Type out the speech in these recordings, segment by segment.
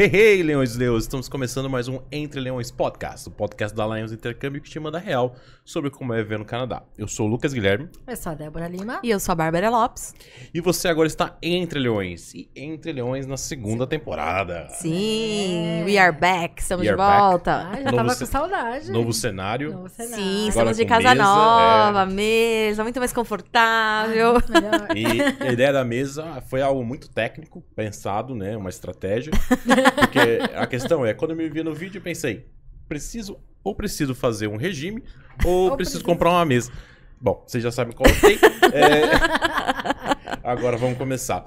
Hey, hey, Leões e Leões! Estamos começando mais um Entre Leões Podcast, o podcast da Lions Intercâmbio que te manda real sobre como é viver no Canadá. Eu sou o Lucas Guilherme Eu sou a Débora Lima. E eu sou a Bárbara Lopes. e você agora está Entre Leões. E Entre Leões na segunda temporada. Sim, we are back, estamos We de are back. volta. Ah, já Novo tava com saudade. Novo cenário. Novo cenário. Sim, Agora estamos de casa mesa, nova, é. mesa, muito mais confortável. Melhor. E a ideia da mesa foi algo muito técnico, pensado, né? Uma estratégia. Porque a questão é, quando eu me vi no vídeo, eu pensei, preciso ou preciso fazer um regime ou, Ou preciso preciso- comprar uma mesa. Bom, vocês já sabem qual eu tenho. É, Agora vamos começar.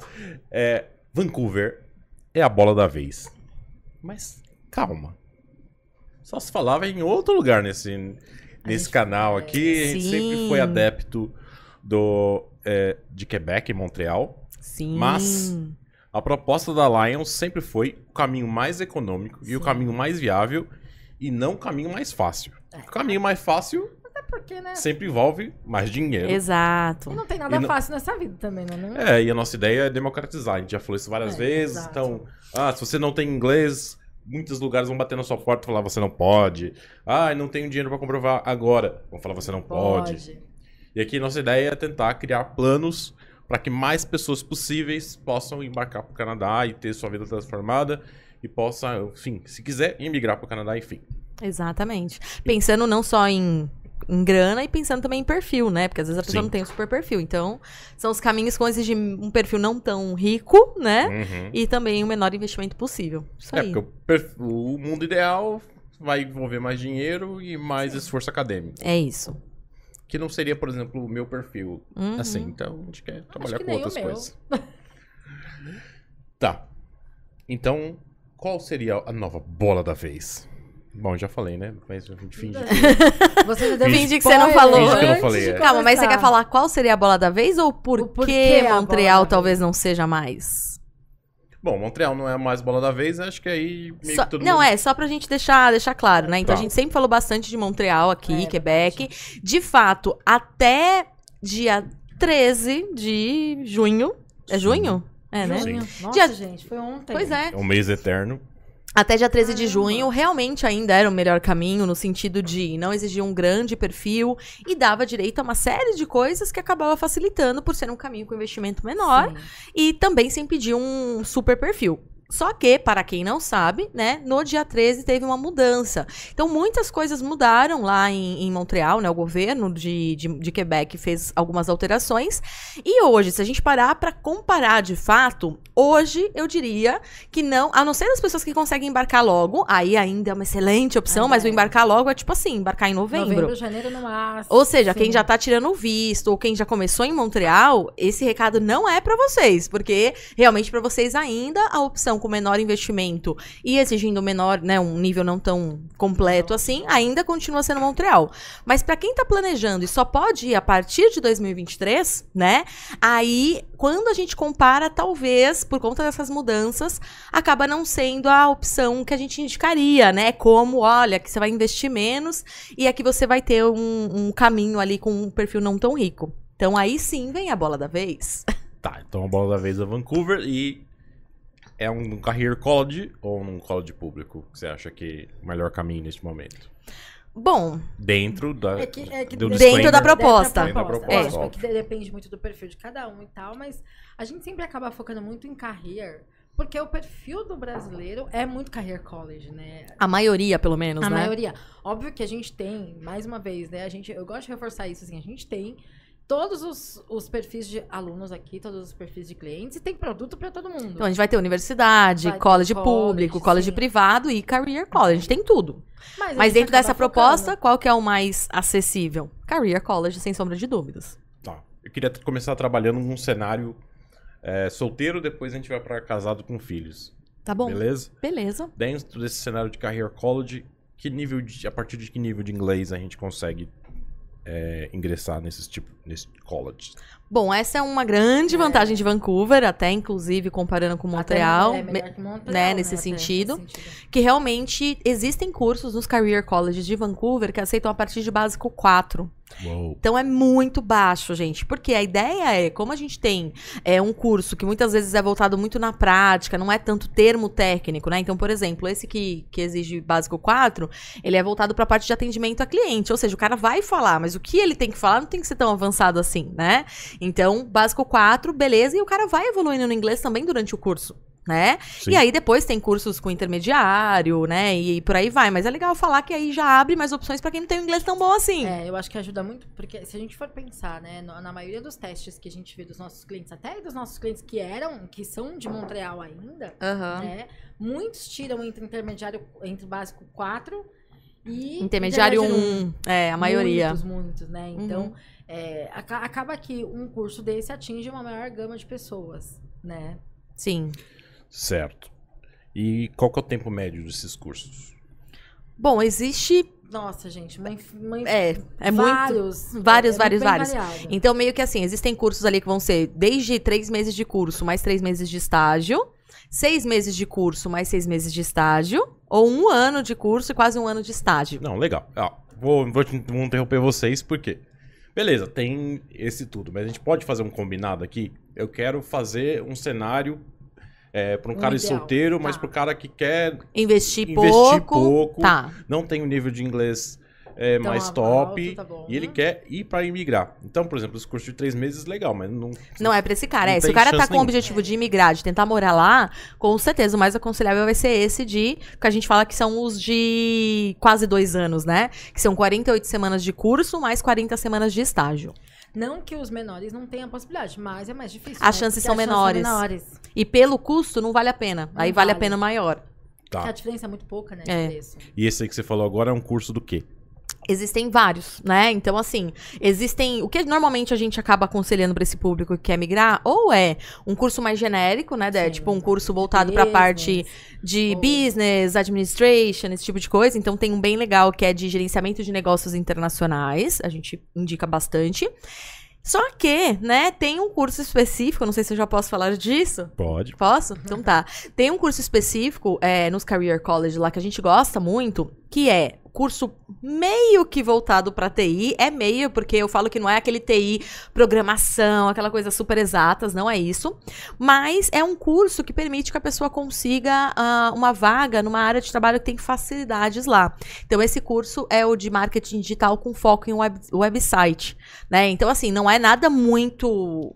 É, Vancouver é a bola da vez. Mas calma. Só se falava em outro lugar nesse, nesse canal aqui. A gente sempre Sim. foi adepto do, é, de Quebec e Montreal. Sim. Mas- A proposta da Lions sempre foi o caminho mais econômico e o Sim. caminho mais viável e não o caminho mais fácil. É. O caminho mais fácil Até porque, né? sempre envolve mais dinheiro. Exato. E não tem nada não- fácil nessa vida também, né? É, e a nossa ideia é democratizar. A gente já falou isso várias É, vezes. exato. Então, ah, se você não tem inglês, muitos lugares vão bater na sua porta e falar você não pode. Ah, não tenho dinheiro pra comprovar agora. Vão falar você não pode. E aqui nossa ideia é tentar criar planos para que mais pessoas possíveis possam embarcar para o Canadá e ter sua vida transformada e possa, enfim, se quiser, emigrar para o Canadá, enfim. Exatamente. Pensando não só em, em grana e pensando também em perfil, né? Porque às vezes a pessoa Sim. não tem um super perfil. Então, são os caminhos que vão exigir um perfil não tão rico, né? Uhum. E também o menor investimento possível. Isso É, aí. porque o, per- o mundo ideal vai envolver mais dinheiro e mais esforço acadêmico. É isso. Que não seria, por exemplo, o meu perfil. Uhum. Assim, então a gente quer trabalhar que com outras coisas. tá. Então, qual seria a nova bola da vez? Bom, já falei, né? Mas a gente finge que... Você já deu Finge que você não falou. Finge que eu não antes falei, é. Calma, mas você quer falar qual seria a bola da vez ou por porquê que Montreal talvez vez? não seja mais? Bom, Montreal não é mais bola da vez, acho que aí meio Só- que todo não, mundo... é, só pra gente deixar, deixar claro, né? Então Tá. a gente sempre falou bastante de Montreal aqui, É, Quebec. De fato, até dia 13 de junho. É junho? É, né? Junho. Nossa, Dia- gente, foi ontem. Pois é. É um mês eterno. Até dia 13 de junho, realmente ainda era o melhor caminho, no sentido de não exigir um grande perfil e dava direito a uma série de coisas que acabava facilitando por ser um caminho com investimento menor. Sim. e também sem pedir um super perfil. Só que, para quem não sabe, né, no dia 13 teve uma mudança. Então, muitas coisas mudaram lá em, em Montreal, né? O governo de, de, de Quebec fez algumas alterações. E hoje, se a gente parar para comparar de fato, hoje eu diria que não, a não ser as pessoas que conseguem embarcar logo, aí ainda é uma excelente opção, Ah, mas o é. embarcar logo é tipo assim, embarcar em novembro. Novembro, janeiro no máximo. Ou seja, quem Sim. já tá tirando o visto ou quem já começou em Montreal, esse recado não é pra vocês, porque realmente pra vocês ainda a opção com menor investimento e exigindo menor, né, um nível não tão completo assim, ainda continua sendo Montreal. Mas pra quem tá planejando e só pode ir a partir de 2023, né? Aí, quando a gente compara, talvez por conta dessas mudanças, acaba não sendo a opção que a gente indicaria, né? Como, olha, que você vai investir menos e aqui você vai ter um, um caminho ali com um perfil não tão rico. Então aí sim vem a bola da vez. Tá, então a bola da vez é Vancouver e é um career college ou um college público que você acha que é o melhor caminho neste momento? Bom, Dentro da... É que, é que do Dentro da proposta. Dentro da proposta, É, óbvio. que de- depende muito do perfil de cada um e tal, mas a gente sempre acaba focando muito em career, porque o perfil do brasileiro é muito career college, né? a maioria pelo menos, A né? maioria. Óbvio que a gente tem, mais uma vez, né? A gente, eu gosto de reforçar isso, assim, a gente tem todos os, os perfis de alunos aqui, todos os perfis de clientes, e tem produto pra todo mundo. Então a gente vai ter universidade, Vai college college, público, college sim. privado e career college. A gente tem tudo. Mas gente dentro dessa proposta, focando. qual que é o mais acessível? Career college, sem sombra de dúvidas. Tá. Eu queria começar trabalhando num cenário é, solteiro, depois a gente vai pra casado com filhos. Tá bom? Beleza? Beleza. Dentro desse cenário de career college, que nível de, a partir de que nível de inglês a gente consegue é, ingressar nesses tipo, nesse college? Bom, essa é uma grande vantagem de Vancouver, até inclusive comparando com Montreal. Até é me- melhor que Montreal, né, nesse até, sentido. que realmente existem cursos nos career colleges de Vancouver que aceitam a partir de básico 4. Uou. Então é muito baixo, gente. Porque a ideia é, como a gente tem é, um curso que muitas vezes é voltado muito na prática, não é tanto termo técnico, né? Então, por exemplo, esse que, que exige básico 4, ele é voltado para a parte de atendimento a cliente. Ou seja, o cara vai falar, mas o que ele tem que falar não tem que ser tão avançado assim, né? Então, básico 4, beleza, e o cara vai evoluindo no inglês também durante o curso né? Sim. E aí depois tem cursos com intermediário, né? E por aí vai. Mas é legal falar que aí já abre mais opções para quem não tem um inglês tão bom assim. É, eu acho que ajuda muito, porque se a gente for pensar, né, na maioria dos testes que a gente vê dos nossos clientes, até dos nossos clientes que eram, que são de Montreal ainda, Aham. né, muitos tiram entre intermediário, entre básico 4 e Intermediário um. 1, é, a maioria. Muitos, muitos, né? Então, Uhum. É, aca- acaba que um curso desse atinge uma maior gama de pessoas, né? Sim. Certo. E qual que é o tempo médio desses cursos? Bom, existe. Nossa, gente, uma, inf- uma inf- É, é muito. vários, vários, é vários, vários. variado. Então, meio que assim, existem cursos ali que vão ser desde três meses de curso, mais três meses de estágio, seis meses de curso, mais seis meses de estágio, ou um ano de curso e quase um ano de estágio. Não, legal. Ó, vou, vou, vou interromper vocês, por quê? Beleza, tem esse tudo, mas a gente pode fazer um combinado aqui? Eu quero fazer um cenário é, para um cara ideal, solteiro, mas tá. para o cara que quer, Investir, Investir pouco. pouco. Tá. não tem um nível de inglês é, Então, mais top, tá bom. e ele quer ir para imigrar. Então, por exemplo, esse curso de três meses, legal, mas não... Não é pra esse cara. É, se o cara tá com o nenhuma. objetivo de imigrar, de tentar morar lá, com certeza o mais aconselhável vai ser esse de. Que a gente fala que são os de quase dois anos, né? Que são 48 semanas de curso, mais 40 semanas de estágio. Não que os menores não tenham a possibilidade, mas é mais difícil. As né? chances são as menores. menores. E pelo custo, não vale a pena. Não Aí vale a vale. pena maior. Porque A Tá. diferença é muito pouca, né? É. E esse aí que você falou agora é um curso do quê? Existem vários, né? Então, assim, existem. O que normalmente a gente acaba aconselhando pra esse público que quer migrar, ou é um curso mais genérico, né? Dé? Sim. Tipo, um curso voltado pra parte de Ou- business, administration, esse tipo de coisa. Então, tem um bem legal que é de gerenciamento de negócios internacionais. A gente indica bastante. Só que, né, tem um curso específico, não sei se eu já posso falar disso. Pode. Posso? Então tá. Tem um curso específico é, nos Career College lá que a gente gosta muito, que é curso meio que voltado pra TI. É meio, porque eu falo que não é aquele TI programação, aquela coisa super exatas, não é isso. Mas é um curso que permite que a pessoa consiga ah, uma vaga numa área de trabalho que tem facilidades lá. Então esse curso é o de marketing digital com foco em web- website, né? Então assim, não é nada muito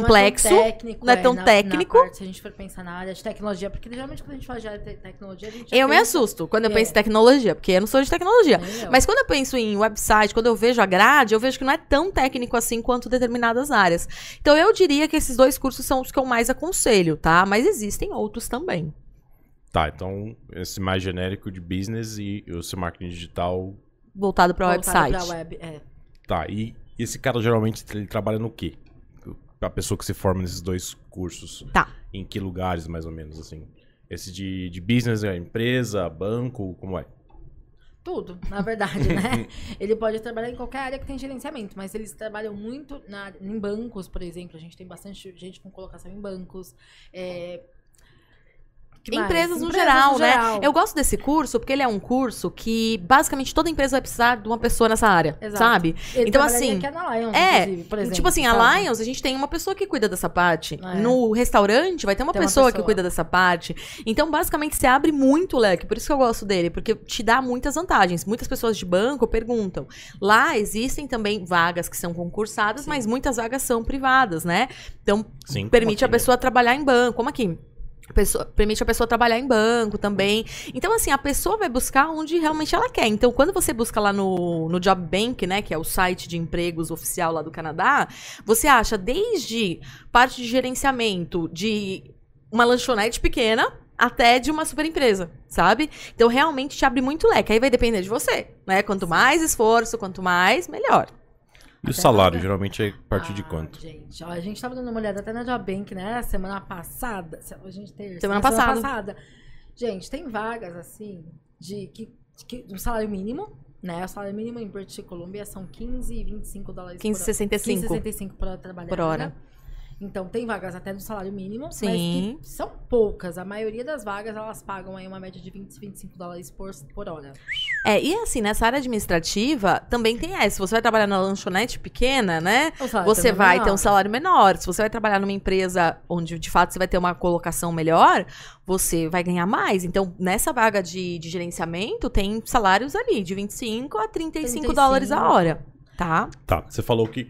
complexo. Não é tão técnico. não é tão na- técnico. na parte, se a gente for pensar na área de tecnologia, porque geralmente quando a gente fala de área de tecnologia, a gente já Eu me assusto quando eu É. penso em tecnologia, porque eu não sou de tecnologia. Nem eu. Mas quando eu penso em website, quando eu vejo a grade, eu vejo que não é tão técnico assim quanto determinadas áreas. Então eu diria que esses dois cursos são os que eu mais aconselho, tá? Mas existem outros também. Tá, então esse mais genérico de business e o seu marketing digital. Voltado para o Voltado website. pra web, é. Tá, e esse cara geralmente ele trabalha no quê? A pessoa que se forma nesses dois cursos. Tá. Em que lugares, mais ou menos, assim? Esse de, de business é empresa, banco, como é? Tudo, na verdade, né? Ele pode trabalhar em qualquer área que tem gerenciamento, mas eles trabalham muito na- em bancos, por exemplo. A gente tem bastante gente com colocação em bancos. é, Empresas no Empresas geral, no né? geral. Eu gosto desse curso porque ele é um curso que basicamente toda empresa vai precisar de uma pessoa nessa área, Exato. sabe? Ele então, assim, aqui na Lions, é, por exemplo, tipo assim, a sabe? Lions, a gente tem uma pessoa que cuida dessa parte. É. No restaurante, vai ter uma, Tem uma pessoa, que pessoa. cuida dessa parte. Então, basicamente, você abre muito o leque. Por isso que eu gosto dele, porque te dá muitas vantagens. Muitas pessoas de banco perguntam. Lá existem também vagas que são concursadas, Sim. mas muitas vagas são privadas, né? Então, Sim. permite a né? pessoa trabalhar em banco, como aqui. Pessoa- permite a pessoa trabalhar em banco também. Então, assim, a pessoa vai buscar onde realmente ela quer. Então, quando você busca lá no, no Job Bank, né, que é o site de empregos oficial lá do Canadá, você acha desde parte de gerenciamento de uma lanchonete pequena até de uma super empresa, sabe? Então, realmente te abre muito leque. Aí vai depender de você, né? Quanto mais esforço, quanto mais, melhor. E o Até salário, agora. geralmente é a partir de Ah, quanto? Gente, ó, a gente tava dando uma olhada até na Job Bank, né? Semana passada. se- A gente tem Semana na passada. Gente, tem vagas assim de que, que um salário mínimo, né? O salário mínimo em British Columbia são 15 e 25 dólares por hora. 15,65 15,65 por hora trabalhada. por hora. Então, tem vagas até do salário mínimo, Sim. mas que são poucas. A maioria das vagas, elas pagam aí uma média de 20, 25 dólares por, por hora. É, e assim, nessa área administrativa, também tem essa. Se você vai trabalhar na lanchonete pequena, né? Você é vai menor. ter um salário menor. Se você vai trabalhar numa empresa onde, de fato, você vai ter uma colocação melhor, você vai ganhar mais. Então, nessa vaga de, de gerenciamento, tem salários ali de 25 a 35, 35. dólares a hora, tá? Tá, você falou que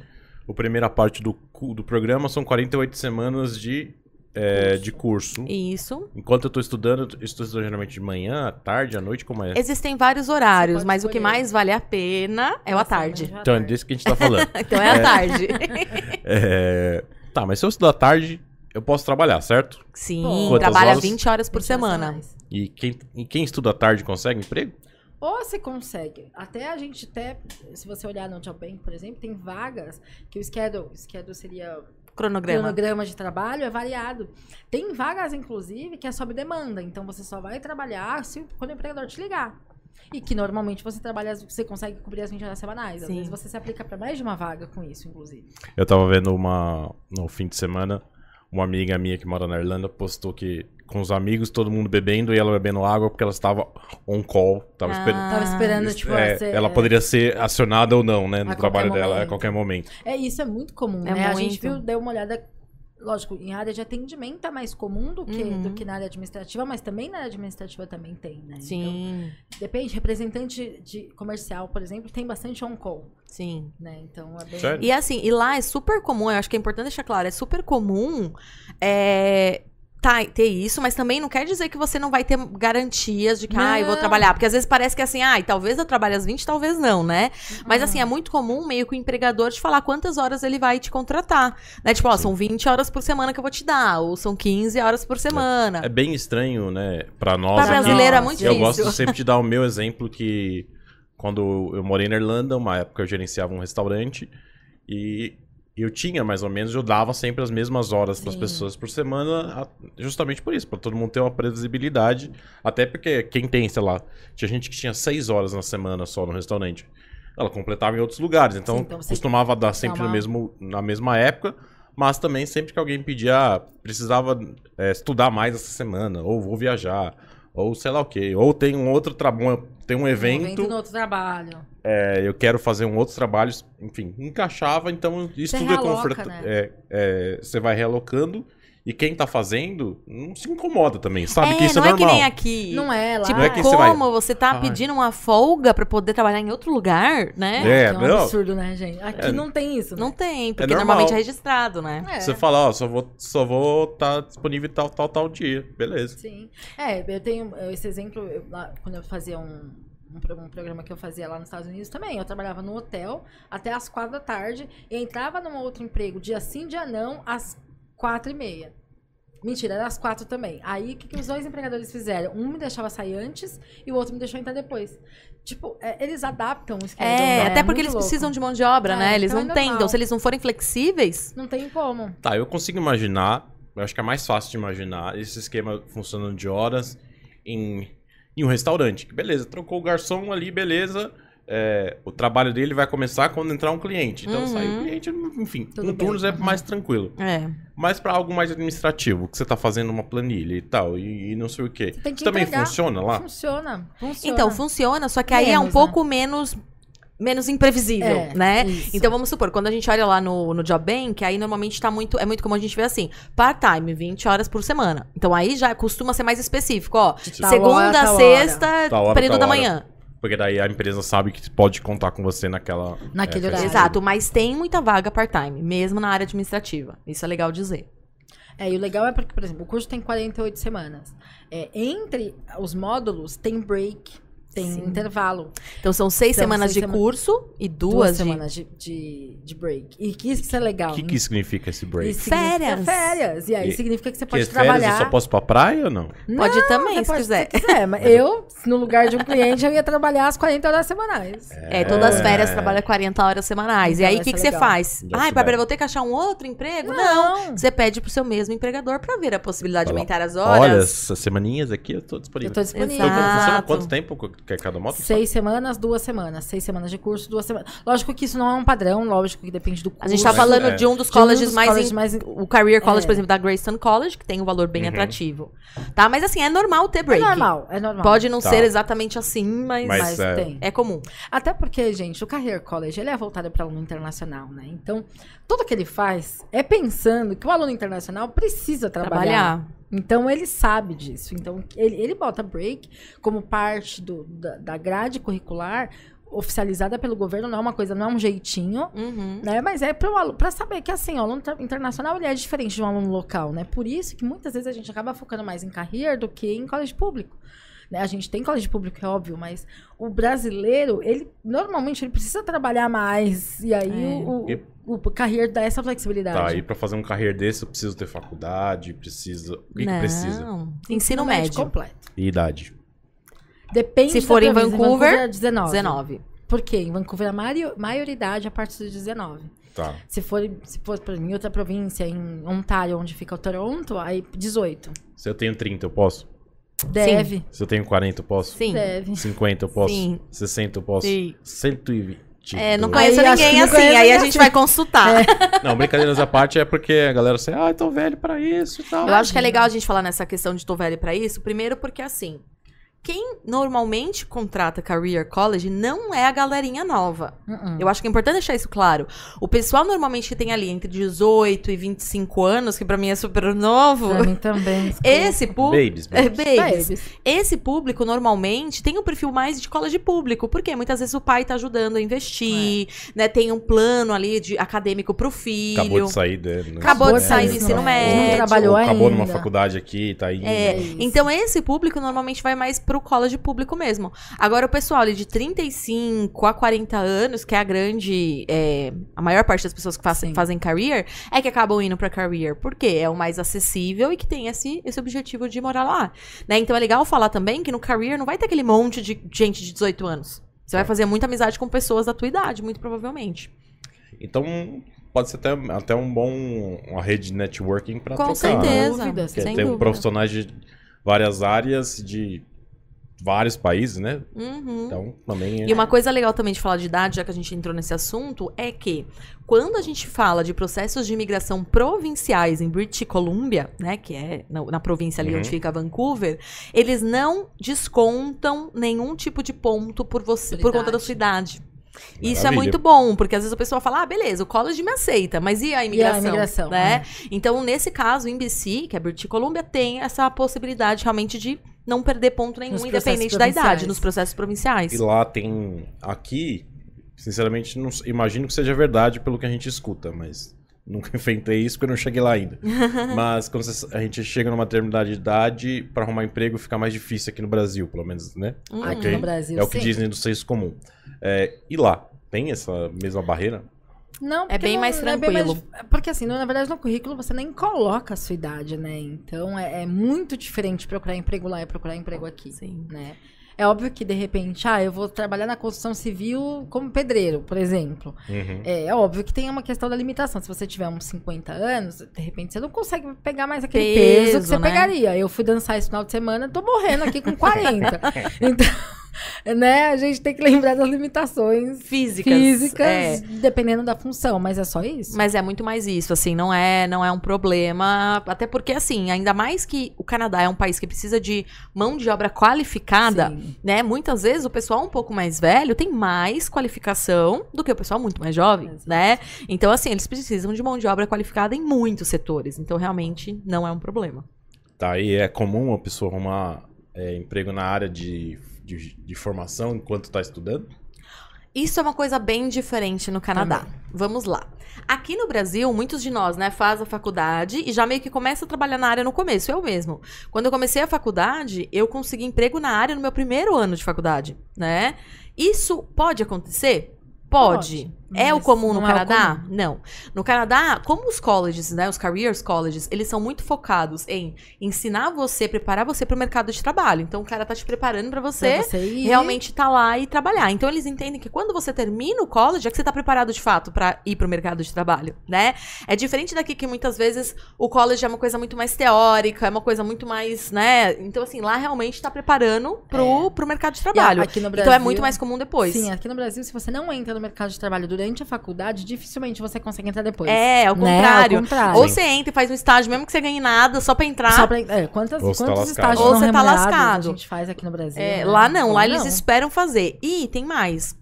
a primeira parte do, do programa são 48 semanas de, é, de curso. Isso. Enquanto eu tô estudando, eu estou estudando geralmente de manhã, à tarde, à noite, como é? Existem vários horários, mas o que escolher. mais vale a pena é o à tarde. Então é disso que a gente tá falando. Então é à tarde. É, Tá, mas se eu estudar à tarde, eu posso trabalhar, certo? Sim, Quantas trabalha horas? 20 horas por 20 horas a semana. mais. E quem, e quem estuda à tarde consegue emprego? Ou você consegue. Até a gente até, se você olhar no Job Bank, por exemplo, tem vagas que o schedule, schedule seria Cronograma. cronograma de trabalho é variado. Tem vagas, inclusive, que é sob demanda. Então você só vai trabalhar se, quando o empregador te ligar. E que normalmente você trabalha, você consegue cobrir as 20 horas semanais. Às Sim. vezes você se aplica para mais de uma vaga com isso, inclusive. Eu tava vendo uma. No fim de semana, uma amiga minha que mora na Irlanda postou que com os amigos, todo mundo bebendo e ela bebendo água porque ela estava on call. Tava Ah. esperando. Tava esperando, tipo, É, ser- ela poderia ser acionada ou não, né? No A trabalho qualquer dela a momento. qualquer momento. É, isso é muito comum, É né? A gente muito. viu, deu uma olhada. Lógico, em área de atendimento é mais comum do que, Uhum. do que na área administrativa, mas também na área administrativa também tem, né? Então, Sim, depende, representante de comercial, por exemplo, tem bastante on-call, sim. né? Então é bem. Sério? E assim, e lá é super comum, eu acho que é importante deixar claro, é super comum é, tá, ter isso, mas também não quer dizer que você não vai ter garantias de que, ah, eu vou Não. trabalhar. Porque às vezes parece que assim, ah, talvez eu trabalhe às 20, talvez não, né? Mas assim, é muito comum meio que o empregador te falar quantas horas ele vai te contratar. Né? Tipo, ó, são 20 horas por semana que eu vou te dar, ou são 15 horas por semana. É bem estranho, né? Pra nós. Pra brasileiro é muito Eu difícil. gosto sempre de dar o meu exemplo que quando eu morei na Irlanda, uma época eu gerenciava um restaurante e eu tinha mais ou menos, eu dava sempre as mesmas horas para as pessoas por semana, justamente por isso, para todo mundo ter uma previsibilidade, até porque quem tem, sei lá, tinha gente que tinha seis horas na semana só no restaurante. Ela completava em outros lugares, então, Sim, então costumava dar sempre no mesmo, na mesma época, mas também sempre que alguém pedia, ah, precisava é, estudar mais essa semana, ou vou viajar, ou sei lá o quê, ou tem um outro trabalho, tem um Um evento, no outro trabalho. é, eu quero fazer um outro trabalho, enfim, encaixava, então isso Você tudo é realoca, confortável. né? É, é, você vai realocando e quem tá fazendo não se incomoda também, sabe é, que isso não é é, normal. que nem aqui. Não é lá. Tipo, Não é que como você você, vai- tá Ai. pedindo uma folga pra poder trabalhar em outro lugar, né? É, que é um não. absurdo, né, gente? Aqui É. não tem isso. Não né? tem, porque normal. normalmente é registrado, né? É. Você fala, ó, só vou só vou estar disponível tal, tal, tal dia. Beleza. Sim. É, eu tenho esse exemplo, eu- lá, quando eu fazia um, um, um programa que eu fazia lá nos Estados Unidos também. Eu trabalhava no hotel até as quatro da tarde e entrava num outro emprego, dia sim, dia não, às quatro e meia. Mentira, era às quatro também. Aí, o que, que os dois empregadores fizeram? Um me deixava sair antes e o outro me deixou entrar depois. Tipo, é, eles adaptam o schedule, É, até porque muito eles louco. precisam de mão de obra, É, né? Eles então não é têm. Então, se eles não forem flexíveis, Não tem como. Tá, eu consigo imaginar, eu acho que é mais fácil de imaginar esse esquema funcionando de horas em, em um restaurante. Beleza, trocou o garçom ali, beleza. É, o trabalho dele vai começar quando entrar um cliente. Então Uhum. sai o cliente, enfim, Tudo um bem, turnos é mais tranquilo. é. Mas pra algo mais administrativo, que você tá fazendo uma planilha e tal, e, e não sei o quê. Tem que Isso também funciona lá? Funciona. Funciona. Então, funciona, só que aí é um Menos, pouco menos menos imprevisível, É, né? isso. Então vamos supor, quando a gente olha lá no, no Job Bank, aí normalmente tá muito, é muito comum a gente ver assim, part-time, 20 horas por semana. Então aí já costuma ser mais específico, ó, hora, segunda, tal hora. sexta, Tal hora, período da hora. manhã. Porque daí a empresa sabe que pode contar com você naquela. Naquele é, horário. Exato, mas tem muita vaga part-time, mesmo na área administrativa. Isso é legal dizer. É, e o legal é porque, por exemplo, o curso tem 48 semanas. É, entre os módulos tem break, tem Sim. intervalo. Então são seis São semanas seis de sema- curso e Duas, duas, de... semanas de, de, de break. E que isso é legal. O que, que significa esse break? Significa Férias. férias. E aí E- significa que você Que pode as férias trabalhar. eu só posso ir pra praia ou não? Pode Não, também, você se pode quiser. Se quiser, mas eu, no lugar de um cliente, eu ia trabalhar as 40 horas semanais. É, todas as férias trabalha 40 horas semanais. e Então, aí, o que, que ser você faz? Já Ai, Bárbara, vou ter que achar um outro emprego? Não. Não. Você pede pro seu mesmo empregador pra ver a possibilidade de Fala, aumentar as Olha, horas. essas semaninhas aqui eu tô disponível. Eu tô disponível. Exato. Funciona quanto tempo? Que é cada moto? Seis semanas, duas semanas. Seis semanas de curso, duas semanas. Lógico que isso não é um padrão, lógico que depende do curso. A gente tá falando é. de um dos um colleges dos mais, colleges mais- O Career College, É. por exemplo, da Greystone College, que tem um valor bem Uhum. atrativo. Tá? Mas assim, é normal ter É break. normal, é normal. Pode não Tá. ser exatamente assim, mas, Mas, mas é. tem. é comum. Até porque, gente, o Career College ele é voltado para aluno internacional, né? Então, tudo que ele faz é pensando que o aluno internacional precisa trabalhar. Trabalhar. Então, ele sabe disso. Então, ele, ele bota break como parte do, da, da grade curricular oficializada pelo governo, não é uma coisa, não é um jeitinho. Uhum. Né? Mas é para saber que assim, o aluno internacional ele é diferente de um aluno local, né? Por isso que muitas vezes a gente acaba focando mais em career do que em colégio público. Né? A gente tem colégio público, é óbvio, mas o brasileiro, ele normalmente ele precisa trabalhar mais. E aí É. o, o, E- o, o career dá essa flexibilidade. Tá, e pra fazer um carreira desse eu preciso ter faculdade, preciso. O que, que não. precisa? Ensino médio. completo. E idade. Depende Se da for em província. Vancouver, é 19. 19. Por quê? Em Vancouver a maioridade é a partir dos 19. Tá. Se for, se for em outra província, em Ontário, onde fica o Toronto, aí 18. Se eu tenho 30, eu posso? Deve. Se eu tenho 40, eu posso? Sim. Deve. 50 eu posso? Sim. 60 eu posso? Sim. 120. É, não conheço Aí, ninguém assim, conheço aí a gente assim. vai consultar. Não, brincadeiras à parte é porque a galera assim, ah, eu tô velho pra isso e tal. Eu acho que é legal a gente falar nessa questão de tô velho pra isso, primeiro porque assim, quem normalmente contrata Career College não é a galerinha nova. Uh-uh. Eu acho que é importante deixar isso claro. O pessoal normalmente que tem ali entre 18 e 25 anos, que pra mim é super novo, Pra mim também. esse público. Babies, É, babies. babies. Babies. Esse público normalmente tem um perfil mais de colégio público, porque muitas vezes o pai tá ajudando a investir, né? Tem um plano ali de acadêmico pro filho. Acabou de sair do no Acabou de sair do ensino médio. Não trabalhou ou Acabou ainda. numa faculdade aqui, tá aí. É, então esse público normalmente vai mais pro college público mesmo. Agora, o pessoal ali de 35 a 40 anos, que é a grande. é, a maior parte das pessoas que fazem, Sim. fazem career, é que acabam indo pra career. Porque é o mais acessível e que tem esse, esse objetivo de morar lá. Né? Então é legal falar também que no career não vai ter aquele monte de gente de 18 anos. Você vai fazer muita amizade com pessoas da tua idade, muito provavelmente. Então, pode ser até, até um bom uma rede de networking pra Com trocar. né? certeza. Porque sem tem dúvida. profissionais de várias áreas, de vários países, né? Uhum. Então, também é... E uma coisa legal também de falar de idade, já que a gente entrou nesse assunto, é que quando a gente fala de processos de imigração provinciais em British Columbia, né, que é na, na província ali Uhum. onde fica Vancouver, eles não descontam nenhum tipo de ponto por você, Por por conta da sua idade. Isso é Maravilha. muito bom, porque às vezes a pessoa fala, ah, beleza, o college me aceita, mas e a imigração? imigração, né? é. Então, nesse caso, em BC, que é British Columbia, tem essa possibilidade realmente de não perder ponto nenhum, independente da idade, nos processos provinciais. E lá tem... Aqui, sinceramente, não, imagino que seja verdade pelo que a gente escuta, mas... Nunca enfrentei isso porque eu não cheguei lá ainda. Mas quando você- a gente chega numa determinada idade, para arrumar emprego fica mais difícil aqui no Brasil, pelo menos, né? Uhum. Aqui no Brasil, É o que sim. dizem do senso comum. É, e lá, tem essa mesma barreira? Não, É porque bem não- mais não é bem mais tranquilo. porque assim, na verdade, no currículo você nem coloca a sua idade, né? Então é, é muito diferente procurar emprego lá e procurar emprego aqui. Sim. Né? É óbvio que, de repente, ah, eu vou trabalhar na construção civil como pedreiro, por exemplo. Uhum. É, é óbvio que tem uma questão da limitação. Se você tiver uns 50 anos, de repente você não consegue pegar mais aquele peso, Peso, que você né? pegaria. Eu fui dançar esse final de semana, tô morrendo aqui com 40. então, né, a gente tem que lembrar das limitações Físicas. físicas, é. dependendo da função, mas é só isso. Mas é muito mais isso, assim, não é, não é um problema. Até porque, assim, ainda mais que o Canadá é um país que precisa de mão de obra qualificada, Sim. né? Muitas vezes o pessoal um pouco mais velho tem mais qualificação do que o pessoal muito mais jovem, Exato. né? Então, assim, eles precisam de mão de obra qualificada em muitos setores. Então, realmente, não é um problema. Tá, e é comum a pessoa arrumar é, emprego na área de, de, de formação enquanto está estudando? Isso é uma coisa bem diferente no Canadá. Vamos lá. Aqui no Brasil, muitos de nós, né, faz a faculdade e já meio que começa a trabalhar na área no começo. Eu mesmo. Quando eu comecei a faculdade, eu consegui emprego na área no meu primeiro ano de faculdade, né? Isso pode acontecer? Pode. É o comum no é Canadá? Não. No Canadá, como os colleges, né, os careers colleges, eles são muito focados em ensinar você, preparar você para o mercado de trabalho. Então o cara tá te preparando para você, Pra você realmente estar lá e trabalhar. Então eles entendem que quando você termina o college é que você tá preparado de fato para ir para o mercado de trabalho, né? É diferente daqui que muitas vezes o college é uma coisa muito mais teórica, é uma coisa muito mais, né? Então assim, lá realmente tá preparando pro, pro mercado de trabalho. aqui no então é Brasil- muito mais comum depois. Sim, aqui no Brasil, se você não entra no mercado de trabalho durante a faculdade, dificilmente você consegue entrar depois. É, ao Né? contrário. Ao contrário. Ou você entra e faz um estágio, mesmo que você ganhe nada, só pra entrar. Só pra, é, quantas, Ou você tá quantos lascado. estágios Ou não você tá lascado. a gente faz aqui no Brasil? É, né? lá não, Ou lá eles esperam fazer. E tem mais.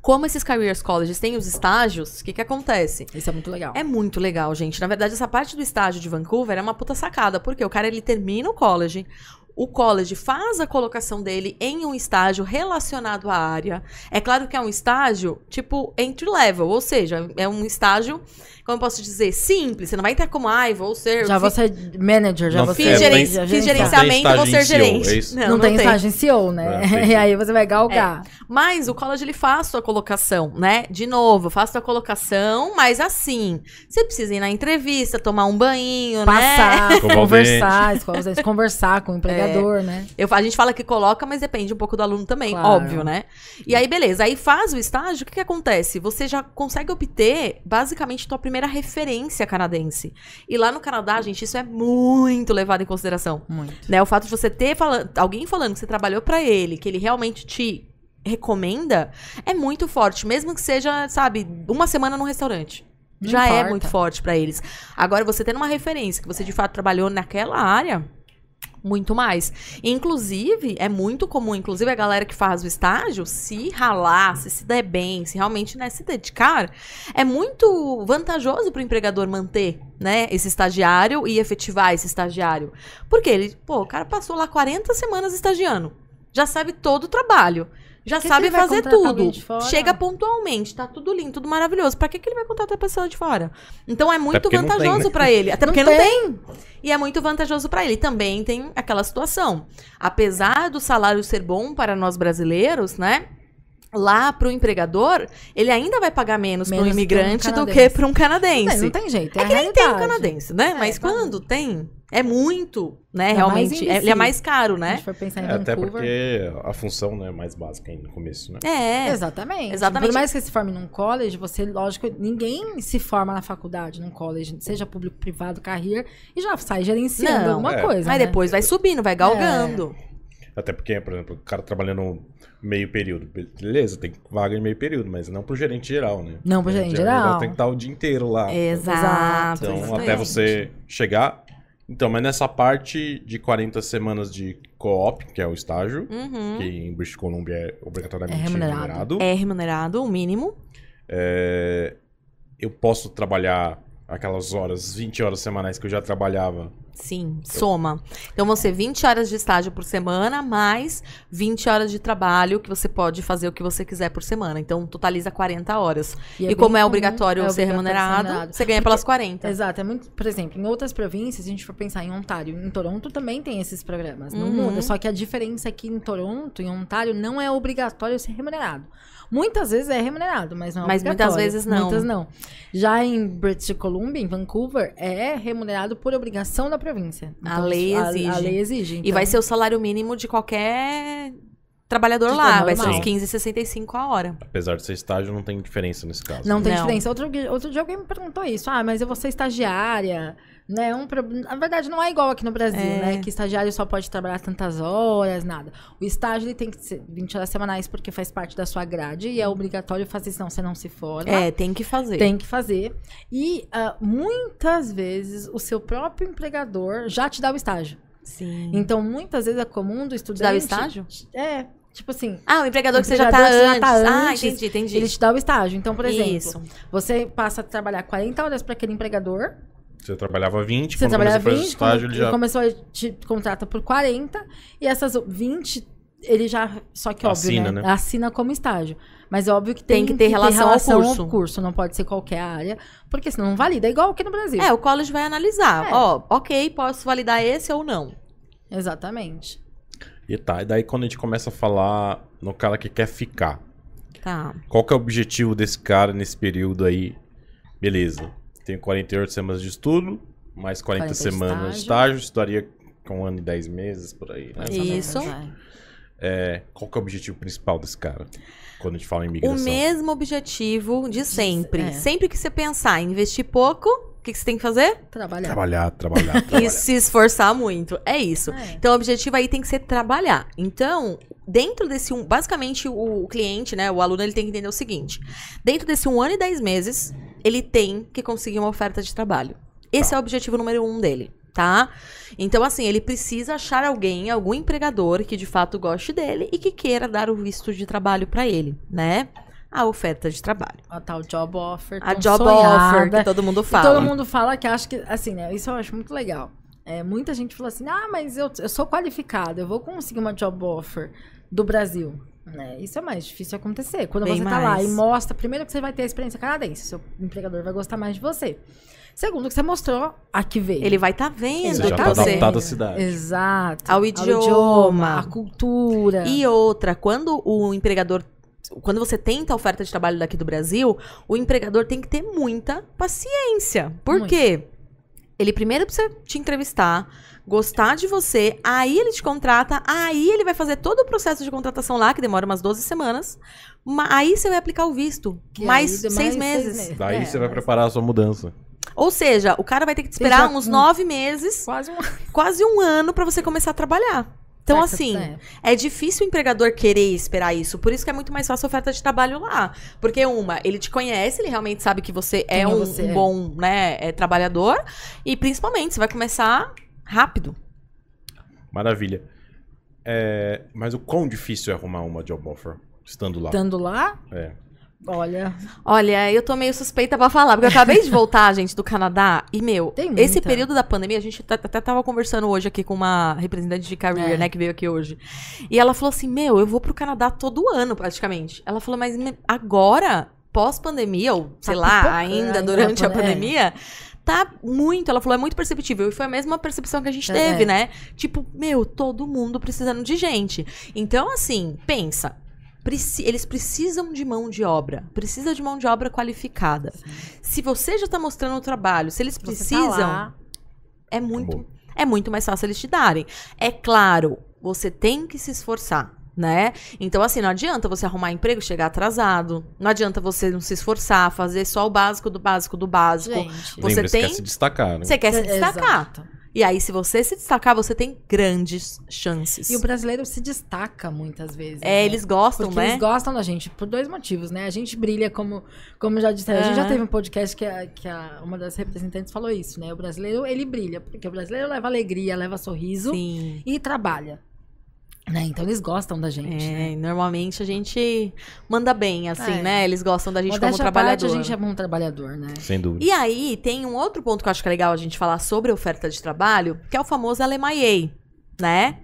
Como esses careers colleges têm os estágios, o que que acontece? Isso é muito legal. É muito legal, gente. Na verdade, essa parte do estágio de Vancouver é uma puta sacada, porque o cara ele termina o college, o college faz a colocação dele em um estágio relacionado à área. É claro que é um estágio tipo entry level, ou seja, é um estágio, como eu posso dizer, simples. Você não vai entrar como, ai, vou ser Já você é manager, já Não tem- Fiz, É, geren- tem- fiz gerenciamento, Não vou tem ser CEO, gerente. é isso? Não, tem estágio em CEO, né? É, e aí você vai galgar. Mas o college ele faz sua colocação, né? De novo, faz sua colocação, mas assim, você precisa ir na entrevista, tomar um banho, né? Passar, conversar, conversar com o empregador, né? Eu, a gente fala que coloca, mas depende um pouco do aluno também, Claro. óbvio, né? E aí, beleza. Aí faz o estágio, o que, que acontece? Você já consegue obter, basicamente, tua primeira referência canadense. E lá no Canadá, gente, isso é muito levado em consideração. Muito. Né? O fato de você ter fala- alguém falando que você trabalhou pra ele, que ele realmente te recomenda, é muito forte. Mesmo que seja, sabe, uma semana num restaurante. Não Já é importa. muito forte pra eles. Agora, você tendo uma referência, que você de fato trabalhou naquela área, muito mais. Inclusive, é muito comum, inclusive a galera que faz o estágio, se ralar, se se der bem, se realmente né, se dedicar, é muito vantajoso para o empregador manter, né, esse estagiário e efetivar esse estagiário. Porque ele, pô, o cara passou lá 40 semanas estagiando, já sabe todo o trabalho. Já que sabe fazer tudo. Chega pontualmente, tá tudo lindo, tudo maravilhoso. Pra que, que ele vai contratar a pessoa de fora? Então é muito vantajoso né? pra ele. Até Não porque não tem. tem. E é muito vantajoso para ele. Também tem aquela situação. Apesar do salário ser bom para nós brasileiros, né? Lá pro empregador, ele ainda vai pagar menos, para um Menos que um imigrante do que para um Não, canadense. tem, não tem jeito. É É, que nem tem o realidade. canadense, né? É, Mas quando tem, é muito, né? É realmente. é- ele é mais caro, Se a né? gente for pensar em É, até porque a função né, é mais básica aí no começo, né? É. Exatamente. Exatamente. Por mais que você se forme num college, você, lógico, ninguém se forma na faculdade, num college, seja público, privado, carreira, e já sai gerenciando Não, alguma é. coisa. Mas né? depois vai subindo, vai galgando. Até porque, por exemplo, o cara trabalhando meio período. Beleza, tem vaga em meio período, mas não pro gerente geral, né? Não pro O gerente geral. Tem que estar o dia inteiro lá. Exato. Então, exatamente. até você chegar. Então, mas nessa parte de 40 semanas de co-op, que é o estágio, Uhum. que em British Columbia é obrigatoriamente É remunerado. remunerado, É remunerado, o mínimo. é, eu posso trabalhar aquelas horas, 20 horas semanais que eu já trabalhava. Sim, soma. Então vão ser 20 horas de estágio por semana, mais 20 horas de trabalho que você pode fazer o que você quiser por semana. Então totaliza 40 horas. E, é como é obrigatório é ser obrigatório remunerado, remunerado. você ganha pelas 40. Exato, é muito, por exemplo, em outras províncias, se a gente for pensar em Ontário, em Toronto também tem esses programas, não Uhum. muda, só que a diferença é que em Toronto, em Ontário, não é obrigatório ser remunerado. Muitas vezes é remunerado, mas não é Mas muitas vezes não. Muitas não. Já em British Columbia, em Vancouver, é remunerado por obrigação da província. A lei a- exige. A, lei exige. E então- vai ser o salário mínimo de qualquer trabalhador De- lá. é Vai ser os 15,65 a hora. Apesar de ser estágio, não tem diferença nesse caso. Não tem Não. diferença. Outro, outro dia alguém me perguntou isso. Ah, mas eu vou ser estagiária. Né? Um, pro- na verdade, não é igual aqui no Brasil, É. né? Que estagiário só pode trabalhar tantas horas, nada. O estágio ele tem que ser 20 horas semanais porque faz parte da sua grade e é obrigatório fazer, senão você não se forma. É, tem que fazer. Tem que fazer. E ah, muitas vezes o seu próprio empregador já te dá o estágio. Sim. Então, muitas vezes é comum do Te estudante. dá o estágio? É. Tipo assim, Ah, o empregador O que você já tá antes. já tá Ah, antes, entendi, entendi. ele te dá o estágio. Então, por exemplo, Isso. você passa a trabalhar 40 horas para aquele empregador. Você trabalhava 20, Você quando trabalha começa a fazer 20, estágio, ele já começou a te contrata por 40 e essas 20 ele já só que óbvio, Assina, né? né? Assina como estágio. Mas é óbvio que Tem tem, que ter relação ao curso. não pode ser qualquer área, porque senão não valida. É igual aqui no Brasil. É, o college vai analisar. É. Ó, ok, posso validar esse ou não. Exatamente. E tá, e daí quando a gente começa a falar no cara que quer ficar, Tá. Qual que é o objetivo desse cara nesse período aí? Beleza. Tem 48 semanas de estudo, mais 40, 40 de semanas de estágio. estágio, estaria com um ano e 10 meses por aí. Né? Isso. É, qual que é o objetivo principal desse cara? Quando a gente fala em O migração. mesmo objetivo de sempre. é. Sempre que você pensar em investir pouco, o que, que você tem que fazer? Trabalhar. Trabalhar, trabalhar, trabalhar. E se esforçar muito. É isso. É. Então, o objetivo aí tem que ser trabalhar. Então, dentro desse um. Basicamente, o, o cliente, né? O aluno, ele tem que entender o seguinte: dentro desse um ano e dez meses, ele tem que conseguir uma oferta de trabalho. Esse Tá. é o objetivo número um dele. Tá? Então, assim, ele precisa achar alguém, algum empregador que de fato goste dele e que queira dar o visto de trabalho pra ele, né? A oferta de trabalho. A tal job offer. A job sonhada. offer que todo mundo E fala. todo mundo fala que acha que, assim, né? Isso eu acho muito legal. É, muita gente fala assim, ah, mas eu, eu sou qualificado, eu vou conseguir uma job offer do Brasil. Né? Isso é mais difícil de acontecer. Quando Bem você tá lá mais. e mostra, primeiro que você vai ter a experiência canadense, seu empregador vai gostar mais de você. Segundo que você mostrou a que veio. Ele vai estar vendo Você já tá você... adaptado à cidade. Exato. Ao idioma. a cultura. E outra, quando o empregador. Quando você tenta a oferta de trabalho daqui do Brasil, o empregador tem que ter muita paciência. Por Muito. quê? Ele primeiro precisa te entrevistar, gostar de você, aí ele te contrata, aí ele vai fazer todo o processo de contratação lá, que demora umas 12 semanas. ma- Aí você vai aplicar o visto. Que mais, seis, mais meses. Daí É, você vai mas preparar a sua mudança. Ou seja, o cara vai ter que te esperar já- uns nove meses, Quase um quase um ano, pra você começar a trabalhar. Então, assim, é. é difícil o empregador querer esperar isso. Por isso que é muito mais fácil a oferta de trabalho lá. Porque, uma, ele te conhece, ele realmente sabe que você Quem é é um, você, um é. bom né, é, trabalhador. E, principalmente, você vai começar rápido. Maravilha. É, mas o quão difícil é arrumar uma job offer estando lá? Estando lá, É. olha, Olha, eu tô meio suspeita pra falar, porque eu acabei de voltar, gente, do Canadá. E, meu, Tem esse período da pandemia, a gente tá- até tava conversando hoje aqui com uma representante de career, É. né, que veio aqui hoje. E ela falou assim: Meu, eu vou pro Canadá todo ano, praticamente. Ela falou, mas agora, pós-pandemia, ou sei lá, pipocando ainda durante a a é. pandemia. Tá muito, ela falou, é muito perceptível. E foi a mesma percepção que a gente É. teve, né? Tipo, meu, todo mundo precisando de gente. Então, assim, pensa. preci- eles precisam de mão de obra. Precisa de mão de obra qualificada. Se você já tá mostrando o trabalho, se eles tá precisam, lá, é muito, Bom. é muito mais fácil eles te darem. É claro, você tem que se esforçar, né? Então, assim, não adianta você arrumar emprego e chegar atrasado. Não adianta você não se esforçar, fazer só o básico do básico do básico. gente. Você Lembra, você tem- quer se destacar, né? Você quer se destacar. exato. E aí, se você se destacar, você tem grandes chances. E o brasileiro se destaca muitas vezes. É, né? eles gostam, Porque né? eles gostam da gente por dois motivos, né? A gente brilha como, como já disse. A gente já teve um podcast que, a, que a- uma das representantes falou isso, né? O brasileiro, ele brilha, porque o brasileiro leva alegria, leva sorriso Sim. e trabalha. Né? Então eles gostam da gente, né? É, normalmente a gente manda bem, assim, É. né? Eles gostam da gente como Modéstia parte, trabalhador. a gente é bom trabalhador, né? Sem dúvida. E aí, tem um outro ponto que eu acho que é legal a gente falar sobre a oferta de trabalho, que é o famoso LMIA, né?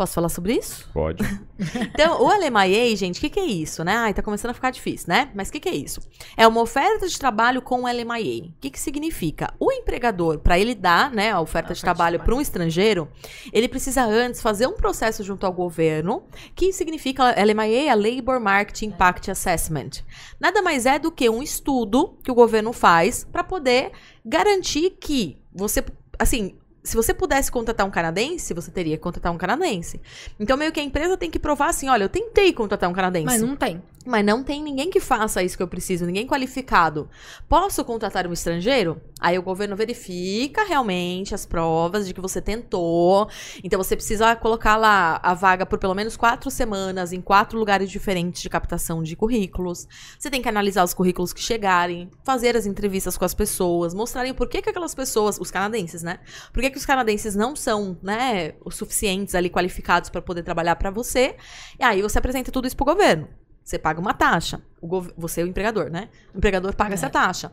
Posso falar sobre isso? Pode. Então, o LMIA, gente, o que, que é isso, né? Ai, tá começando a ficar difícil, né? Mas o que, que é isso? É uma oferta de trabalho com o LMIA. O que, que significa? O empregador, para ele dar né, a oferta A de oferta de trabalho trabalho. para um estrangeiro, ele precisa antes fazer um processo junto ao governo, que significa LMIA, a Labor Market Impact Assessment. Nada mais é do que um estudo que o governo faz para poder garantir que você, assim, se você pudesse contratar um canadense, você teria que contratar um canadense. Então, meio que a empresa tem que provar assim: olha, eu tentei contratar um canadense. Mas não tem. Mas não tem ninguém que faça isso que eu preciso, ninguém qualificado. Posso contratar um estrangeiro? Aí o governo verifica realmente as provas de que você tentou. Então você precisa colocar lá a vaga por pelo menos quatro semanas em quatro lugares diferentes de captação de currículos. Você tem que analisar os currículos que chegarem, fazer as entrevistas com as pessoas, mostrarem por que, que aquelas pessoas, os canadenses, né? Por que, que os canadenses não são, né, os suficientes ali qualificados para poder trabalhar para você? E aí você apresenta tudo isso pro governo. Você paga uma taxa. O gov- Você é o empregador, né? O empregador paga É. essa taxa.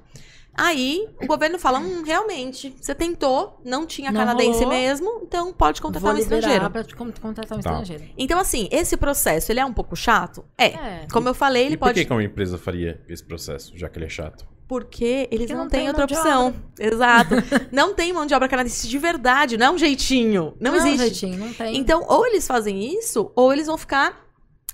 Aí o governo fala: hum, realmente, você tentou, não tinha Não canadense rolou. mesmo, então pode contratar Vou um estrangeiro. pra contratar um Tá. estrangeiro. Então, assim, esse processo, ele é um pouco chato? É. É. Como eu falei, ele e por pode. que, que uma empresa faria esse processo, já que ele é chato? Porque eles Porque não, não têm tem outra opção. Exato. não tem mão de obra canadense de verdade, não é um jeitinho. Não, existe. Jeitinho, não tem. Então, ou eles fazem isso, ou eles vão ficar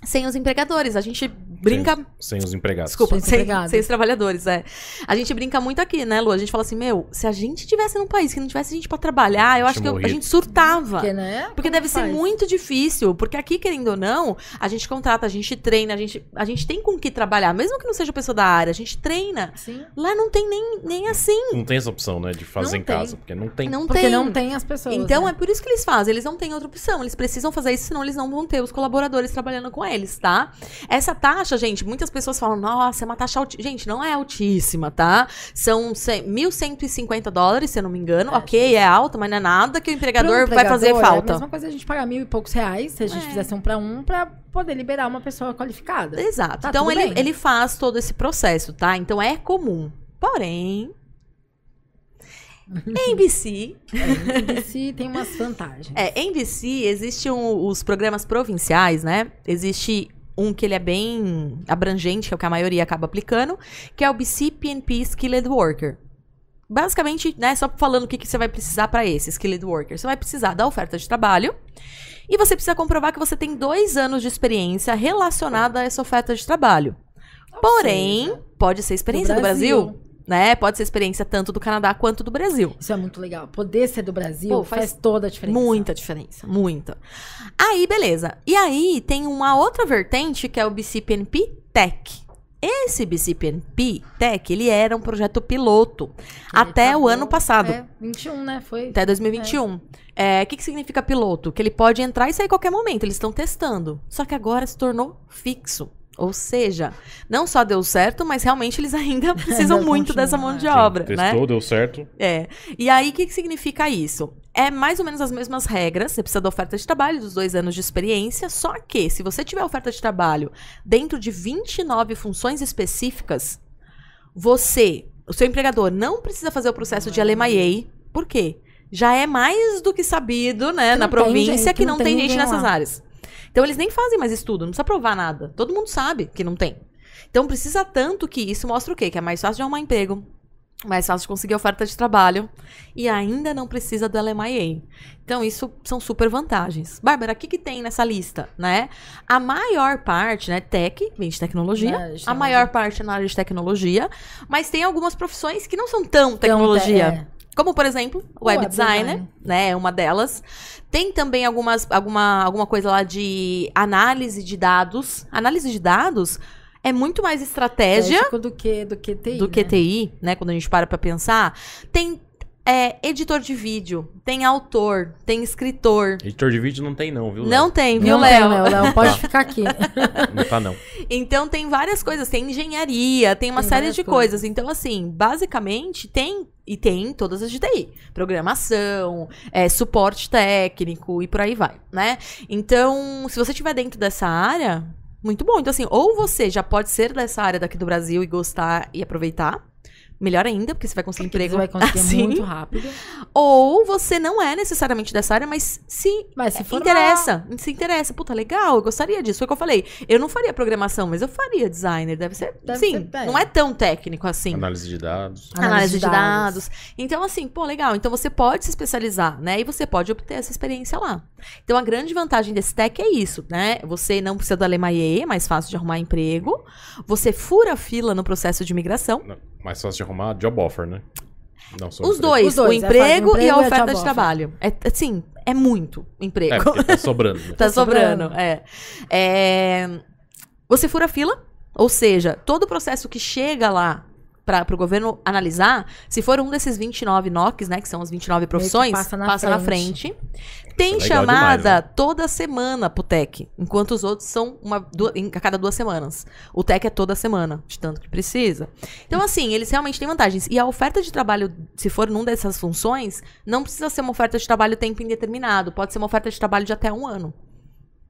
sem os empregadores. A gente brinca. Sem, sem os empregados. Desculpa, Sem sem, empregados. sem os trabalhadores, é. A gente brinca muito aqui, né, Lu? A gente fala assim, meu, se a gente tivesse num país que não tivesse gente pra trabalhar, eu acho que eu- a gente surtava. Porque, né? Porque Como deve ser faz? muito difícil, porque aqui, querendo ou não, a gente contrata, a gente treina, a gente, a gente tem com que trabalhar, mesmo que não seja pessoa da área, a gente treina. Sim. Lá não tem nem, nem assim. Não tem essa opção, né? De fazer Não em tem. casa. Porque não tem. Não Porque tem. não tem as pessoas. Então né? é por isso que eles fazem, eles não têm outra opção, eles precisam fazer isso, senão eles não vão ter os colaboradores trabalhando com eles, tá? Essa taxa, gente, muitas pessoas falam, nossa, é uma taxa altíssima. Gente, não é altíssima, tá? São cem- 1.150 dólares, se eu não me engano. É, ok, é alta, mas não é nada que o Pro empregador, vai fazer empregador, É a falta. mesma coisa a gente pagar mil e poucos reais, se a gente É. fizesse um pra um, pra poder liberar uma pessoa qualificada. Exato. Tá então ele, bem. ele faz todo esse processo, tá? Então é comum. Porém, em BC, É, se tem umas vantagens. É, em BC existem um- os programas provinciais, né? Existe um que ele é bem abrangente, que é o que a maioria acaba aplicando, que é o BC PNP Skilled Worker. Basicamente, né, só falando o que, que você vai precisar para esse Skilled Worker. Você vai precisar da oferta de trabalho e você precisa comprovar que você tem dois anos de experiência relacionada a essa oferta de trabalho. Porém, pode ser experiência do Brasil, né? Pode ser experiência tanto do Canadá quanto do Brasil. Isso é muito legal. Poder ser do Brasil Pô, faz, faz toda a diferença. Muita diferença, muita. Aí, beleza. E aí tem uma outra vertente que é o BCPNP Tech. Esse BCPNP Tech, ele era um projeto piloto Que até acabou- o ano passado, É, 21, né? Foi. até 2021. É, O que, que significa piloto? Que ele pode entrar e sair a qualquer momento, eles estão testando. Só que agora se tornou fixo. Ou seja, não só deu certo, mas realmente eles ainda precisam muito dessa mão de é. Sim, obra, né? testou, deu certo. É. E aí, o que, que significa isso? É mais ou menos as mesmas regras. Você precisa da oferta de trabalho, dos dois anos de experiência. Só que, se você tiver oferta de trabalho dentro de 29 funções específicas, você, o seu empregador, não precisa fazer o processo de LMIA. Por quê? Já é mais do que sabido, né, Que na província, gente, que não não tem tem gente nessas lá. áreas. Então, eles nem fazem mais estudo, não precisa provar nada. Todo mundo sabe que não tem. Então, precisa tanto que isso mostra o quê? Que é mais fácil de arrumar emprego, mais fácil de conseguir oferta de trabalho e ainda não precisa do LMIA. Então, isso são super vantagens. Bárbara, o que, que tem nessa lista, né? A maior parte, né, tech, vem de tecnologia. É, A maior parte é na área de tecnologia, mas tem algumas profissões que não são tão tecnologia. Então, é. Como, por exemplo, web web designer, design. né? É uma delas. Tem também algumas, alguma, alguma coisa lá de análise de dados. Análise de dados é muito mais estratégia do que, do que TI. do que né? TI, né? Quando a gente para pra pensar. Tem é, editor de vídeo, tem autor, tem escritor. Editor de vídeo não tem, não, viu? Não tem, viu, Não tem, Léo? Léo. Léo, pode Tá. ficar aqui. Não tá, não. Então tem várias coisas, tem engenharia, tem uma Tem série de coisas. coisas. Então, assim, basicamente tem. E tem todas as de TI. Programação, é, suporte técnico e por aí vai, né? Então, se você estiver dentro dessa área, muito bom. Então, assim, ou você já pode ser dessa área daqui do Brasil e gostar e aproveitar. Melhor ainda, porque você vai conseguir emprego Você vai conseguir assim. muito rápido. Ou você não é necessariamente dessa área, mas se Mas se interessa, se interessa. Puta, legal, eu gostaria disso. Foi o que eu falei. Eu não faria programação, mas eu faria designer. Deve ser. Deve sim, ser, não é tão técnico assim. Análise de dados. Análise, de dados. Então, assim, pô, legal. Então você pode se especializar, né? E você pode obter essa experiência lá. Então, a grande vantagem desse tech é isso, né? Você não precisa do LMIA, é mais fácil de arrumar emprego. Você fura a fila no processo de imigração. Não, Mais fácil de arrumar job offer, né? Não só Os dois, Os dois, o é, emprego, emprego e a a oferta de trabalho. É, assim, é muito emprego. É, tá sobrando. né? Tá Tá sobrando, sobrando. é. É, Você fura a fila, ou seja, todo o processo que chega lá para o governo analisar, se for um desses 29 NOCs, né, que são as 29 profissões, passa passa, na na frente. Tem Isso é chamada demais, né? toda semana pro TEC, enquanto os outros são uma, du- em- a cada duas semanas. O TEC é toda semana, de tanto que precisa. Então, assim, eles realmente têm vantagens. E a oferta de trabalho, se for num dessas funções, não precisa ser uma oferta de trabalho tempo indeterminado. Pode ser uma oferta de trabalho de até um ano.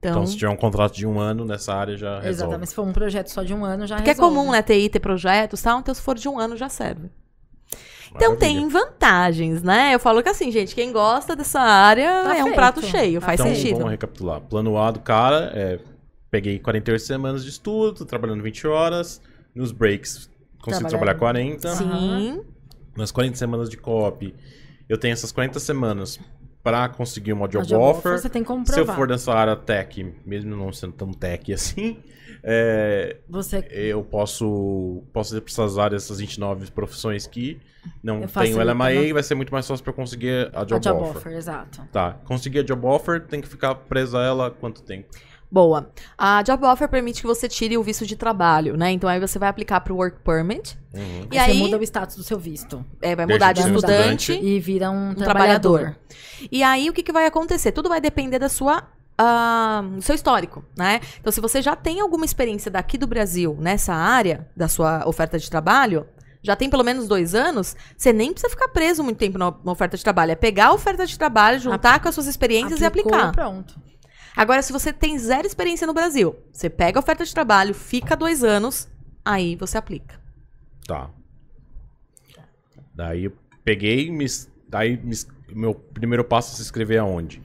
Então, Então, se tiver um contrato de um ano nessa área, já resolve. Exatamente. Se for um projeto só de um ano, já porque é resolve. comum, né, TI ter projetos tal, então se for de um ano já serve. Então Maravilha. tem vantagens, né? Eu falo que assim, gente, quem gosta dessa área Tá é um feito. prato cheio, Tá faz Então, sentido. vamos recapitular. Plano A do cara é... Peguei 48 semanas de estudo, tô trabalhando 20 horas. Nos breaks, consigo Trabalhar- trabalhar 40. Sim. Nas 40 semanas de copy, eu tenho essas 40 semanas pra conseguir uma job, job offer. offer, você tem Se eu for dessa área tech, mesmo não sendo tão tech assim, é, Você eu posso, posso ir para essas áreas, essas 29 profissões que não Eu tem o facilito, LMA né? e vai ser muito mais fácil para conseguir a job, a job offer. offer, exato. Tá, conseguir a job offer, tem que ficar presa a ela quanto tempo? Boa. A job offer permite que você tire o visto de trabalho, né? Então aí você vai aplicar pro work permit. Uhum. E aí, aí você muda o status do seu visto. é, vai Deixa mudar de de um estudante estudante. E vira um, um trabalhador. trabalhador. E aí, o que, que vai acontecer? Tudo vai depender da sua. do seu histórico, né? Então, se você já tem alguma experiência daqui do Brasil nessa área da sua oferta de trabalho, já tem pelo menos dois anos, você nem precisa ficar preso muito tempo na oferta de trabalho. É pegar a oferta de trabalho, juntar com as suas experiências e Aplicou, aplicar. Pronto. Agora, se você tem zero experiência no Brasil, você pega a oferta de trabalho, fica dois anos, aí você aplica. Tá. Daí eu peguei, me, daí me meu primeiro passo é se inscrever aonde?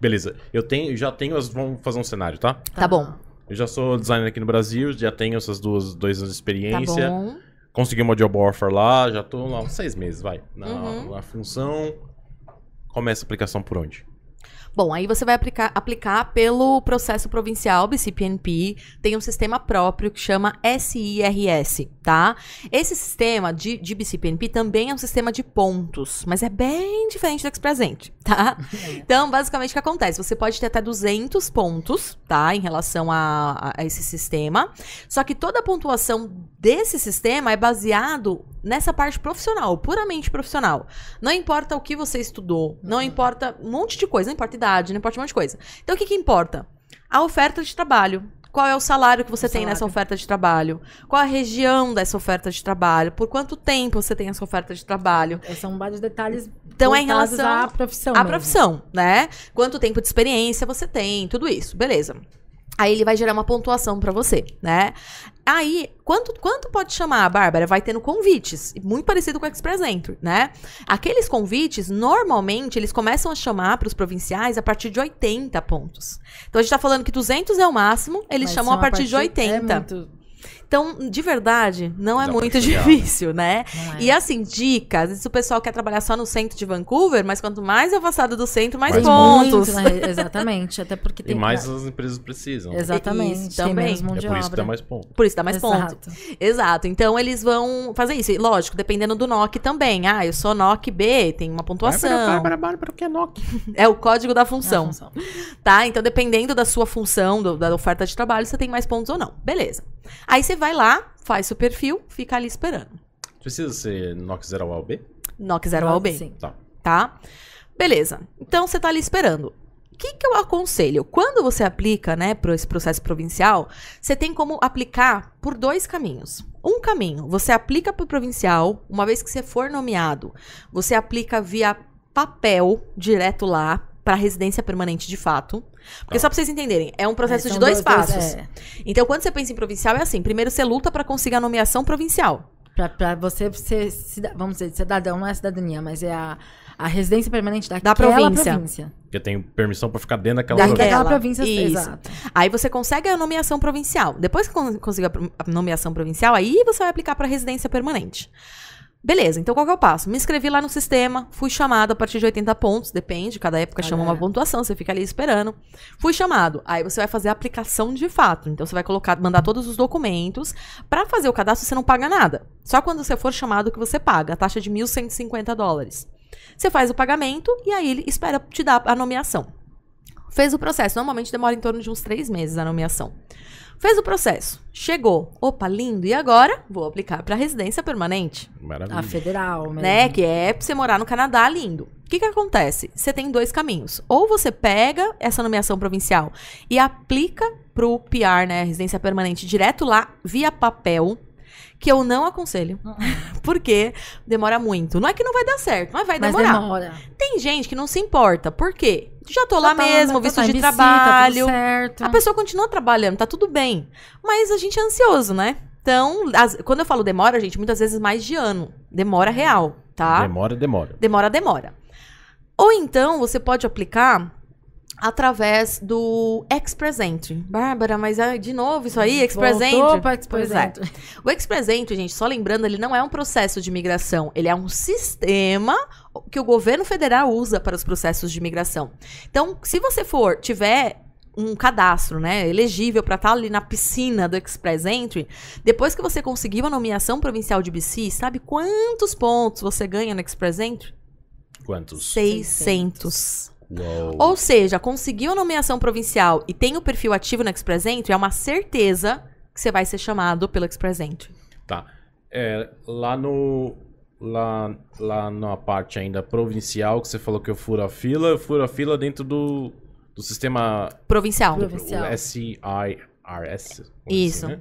Beleza, eu tenho, já tenho, as, vamos fazer um cenário, tá? Tá, bom. Eu já sou designer aqui no Brasil, já tenho essas duas, dois anos de Tá experiência. bom. Consegui uma job offer lá, já tô lá uns seis meses, vai. Na, Uhum. na função. Começa a aplicação por onde? Bom, aí você vai aplicar, aplicar pelo processo provincial BCPNP, tem um sistema próprio que chama SIRS, tá? Esse sistema de, de BCPNP também é um sistema de pontos, mas é bem diferente do Expresente, tá? Então, basicamente, o que acontece? Você pode ter até 200 pontos, tá? Em relação a, a- a esse sistema, só que toda a pontuação desse sistema é baseado nessa parte profissional, puramente profissional. Não importa o que você estudou, não importa um monte de coisa, não importa idade, não importa um monte de coisa. Então, o que, que importa? A oferta de trabalho. Qual é o salário que você O tem nessa salário. oferta de trabalho? Qual a região dessa oferta de trabalho? Por quanto tempo você tem essa oferta de trabalho? Esses São vários detalhes Então, é em relação à profissão a mesmo. profissão, né? Quanto tempo de experiência você tem, tudo isso, beleza. Aí ele vai gerar uma pontuação pra você, né? Aí, quanto, quanto pode chamar, Bárbara? Vai tendo convites, muito parecido com o Express Entry, né? Aqueles convites, normalmente, eles começam a chamar pros provinciais a partir de 80 pontos. Então, a gente tá falando que 200 é o máximo, eles Mas chamam a são partir de 80. É muito... Então, de verdade, não é Dá muito difícil, né? É. E assim, dicas, às vezes o pessoal quer trabalhar só no centro de Vancouver, mas quanto mais afastado do centro, mais, Mais pontos. Muito, né? Exatamente. Até porque tem E mais pra- as empresas precisam. Exatamente. Isso tem também. menos mão É por isso que dá mais ponto. Por isso dá mais ponto. Exato. Exato. Então eles vão fazer isso. E, lógico, dependendo do NOC também. Ah, eu sou NOC B, tem uma pontuação. Bárbara, Bárbara, o que é NOC? É o código da É a função. função. Tá? Então, dependendo da sua função, do- da oferta de trabalho, você tem mais pontos ou não. Beleza. Aí você vai lá, faz seu perfil, fica ali esperando. Precisa ser NOC 0 ao B? NOC 0 ao B. Sim. Tá. tá? Beleza. Então você tá ali esperando. O que, que eu aconselho? Quando você aplica, né, para esse processo provincial, você tem como aplicar por dois caminhos. Um caminho, você aplica para o provincial, uma vez que você for nomeado, você aplica via papel direto lá para residência permanente de fato. Porque Tá. só para vocês entenderem, é um processo É, de são dois passos. é. Então, quando você pensa em provincial, é assim: primeiro você luta para conseguir a nomeação provincial. Pra, pra você ser, vamos dizer, cidadão, não é cidadania, mas é a, a residência permanente daquela província. província. Porque eu tenho permissão pra ficar dentro daquela Daquela. província. Daquela província, Isso. exato. Aí você consegue a nomeação provincial. Depois que con- conseguir a nomeação provincial, aí você vai aplicar para residência permanente. Beleza, então qual que é o passo? Me inscrevi lá no sistema, fui chamado a partir de 80 pontos, depende, cada época chama uma pontuação, você fica ali esperando. Fui chamado, aí você vai fazer a aplicação de fato. Então você vai colocar, mandar todos os documentos. Para fazer o cadastro você não paga nada. Só quando você for chamado que você paga, a taxa de 1.150 dólares. Você faz o pagamento e aí ele espera te dar a nomeação. Fez o processo. Normalmente demora em torno de uns três meses a nomeação. Fez o processo. Chegou. Opa, lindo. E agora? Vou aplicar para residência permanente. Maravilha. A federal mesmo. Né? Que é pra você morar no Canadá, lindo. O que que acontece? Você tem dois caminhos. Ou você pega essa nomeação provincial e aplica pro PR, né? Residência permanente, direto lá, via papel. Que eu não aconselho. Porque demora muito. Não é que não vai dar certo, mas vai Mas demorar. demora. Tem gente que não se importa. Por quê? Já tô lá Já tá mesmo, visto tá de BC, tá tudo trabalho. certo. A pessoa continua trabalhando, tá tudo bem. Mas a gente é ansioso, né? Então, as- quando eu falo demora, gente, muitas vezes mais de ano. Demora real, tá? Demora, demora. Demora, demora. Ou então, você pode aplicar através do Express Entry. Bárbara, mas ah, de novo isso aí, Express Pois é. Entry. O Express Entry, gente, só lembrando, ele não é um processo de migração, ele é um sistema que o governo federal usa para os processos de migração. Então, se você for, tiver um cadastro, né, elegível para estar ali na piscina do Express Entry, depois que você conseguiu a nomeação provincial de BC, sabe quantos pontos você ganha no Express Entry? Quantos? 600. Uou. Ou seja, conseguiu a nomeação provincial e tem o perfil ativo no Express Entry, é uma certeza que você vai ser chamado pelo Express Entry. Tá. É, lá no. Lá, lá na parte ainda provincial, que você falou que eu furo a fila, eu furo a fila dentro do, do sistema Provincial. Provincial. o SIRS. Isso. assim, né?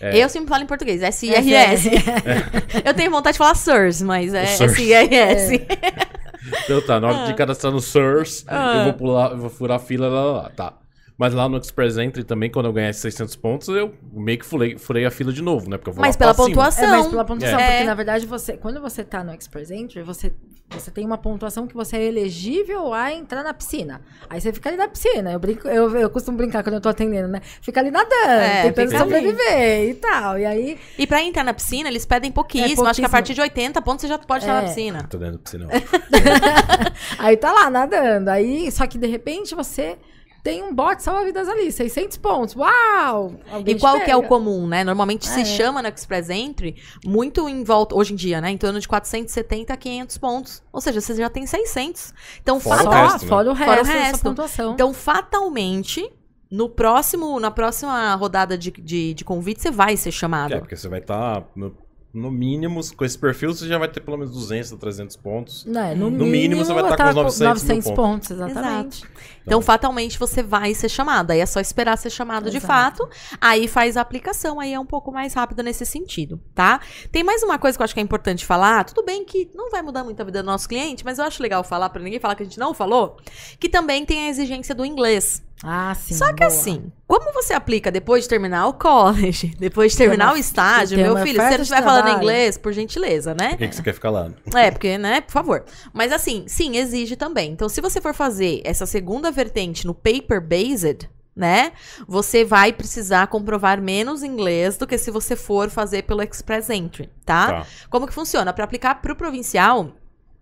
É. Eu sempre falo em português, S-I-R-S. Eu tenho vontade de falar SIRS, mas é O SIRS. S-I-R-S. Então tá, na hora de cadastrar no SIRS, Ah. eu vou pular, eu vou furar a fila lá, lá, lá, tá. Mas lá no Express Entry também, quando eu ganhar esses 600 pontos, eu meio que furei, furei a fila de novo, né? Porque eu vou Mas lá pela pontuação. É, mas pela pontuação, É. porque na verdade você, quando você tá no Express Entry, você, você tem uma pontuação que você é elegível a entrar na piscina. Aí você fica ali na piscina. Eu, brinco, eu, eu costumo brincar quando eu tô atendendo, né? Fica ali nadando, É, tentando fica ali. sobreviver e tal. E aí, E pra entrar na piscina, eles pedem pouquíssimo. É, pouquíssimo. Acho que a partir de 80 pontos você já pode estar na É. piscina. Tô dando pra você não. aí tá lá nadando. Aí, só que de repente você tem um bote salva-vidas ali, 600 pontos. Uau! Alguém E qual que é o pega. comum, né? Normalmente se É. chama no Express Entry muito em volta, hoje em dia, né? Em torno de 470 a 500 pontos. Ou seja, você já tem 600. Então, Fora o fatal- resto, né? Fora o resto, Fora o dessa resto. pontuação. Então, fatalmente, no próximo, na próxima rodada de, de, de convite, você vai ser chamado. É, porque você vai estar, no, no mínimo, com esse perfil, você já vai ter pelo menos 200 a 300 pontos. Né, no, No mínimo, você vai estar com uns 900 mil pontos. Exatamente. Então, fatalmente, você vai ser chamado. Aí é só esperar ser chamado de Exato. fato. Aí faz a aplicação, aí é um pouco mais rápido nesse sentido, tá? Tem mais uma coisa que eu acho que é importante falar. Tudo bem que não vai mudar muito a vida do nosso cliente, mas eu acho legal falar pra ninguém falar que a gente não falou. Que também tem a exigência do inglês. Ah, sim. Só que boa. assim, como você aplica depois de terminar o college, depois de terminar uma- o estágio, meu filho, se não estiver falando inglês, por gentileza, né? Por que, que você quer ficar lá? É, porque, né, por favor. Mas assim, sim, exige também. Então, se você for fazer essa segunda vertente no paper-based, né, você vai precisar comprovar menos inglês do que se você for fazer pelo Express Entry, tá? Tá. Como que funciona? Para aplicar pro provincial,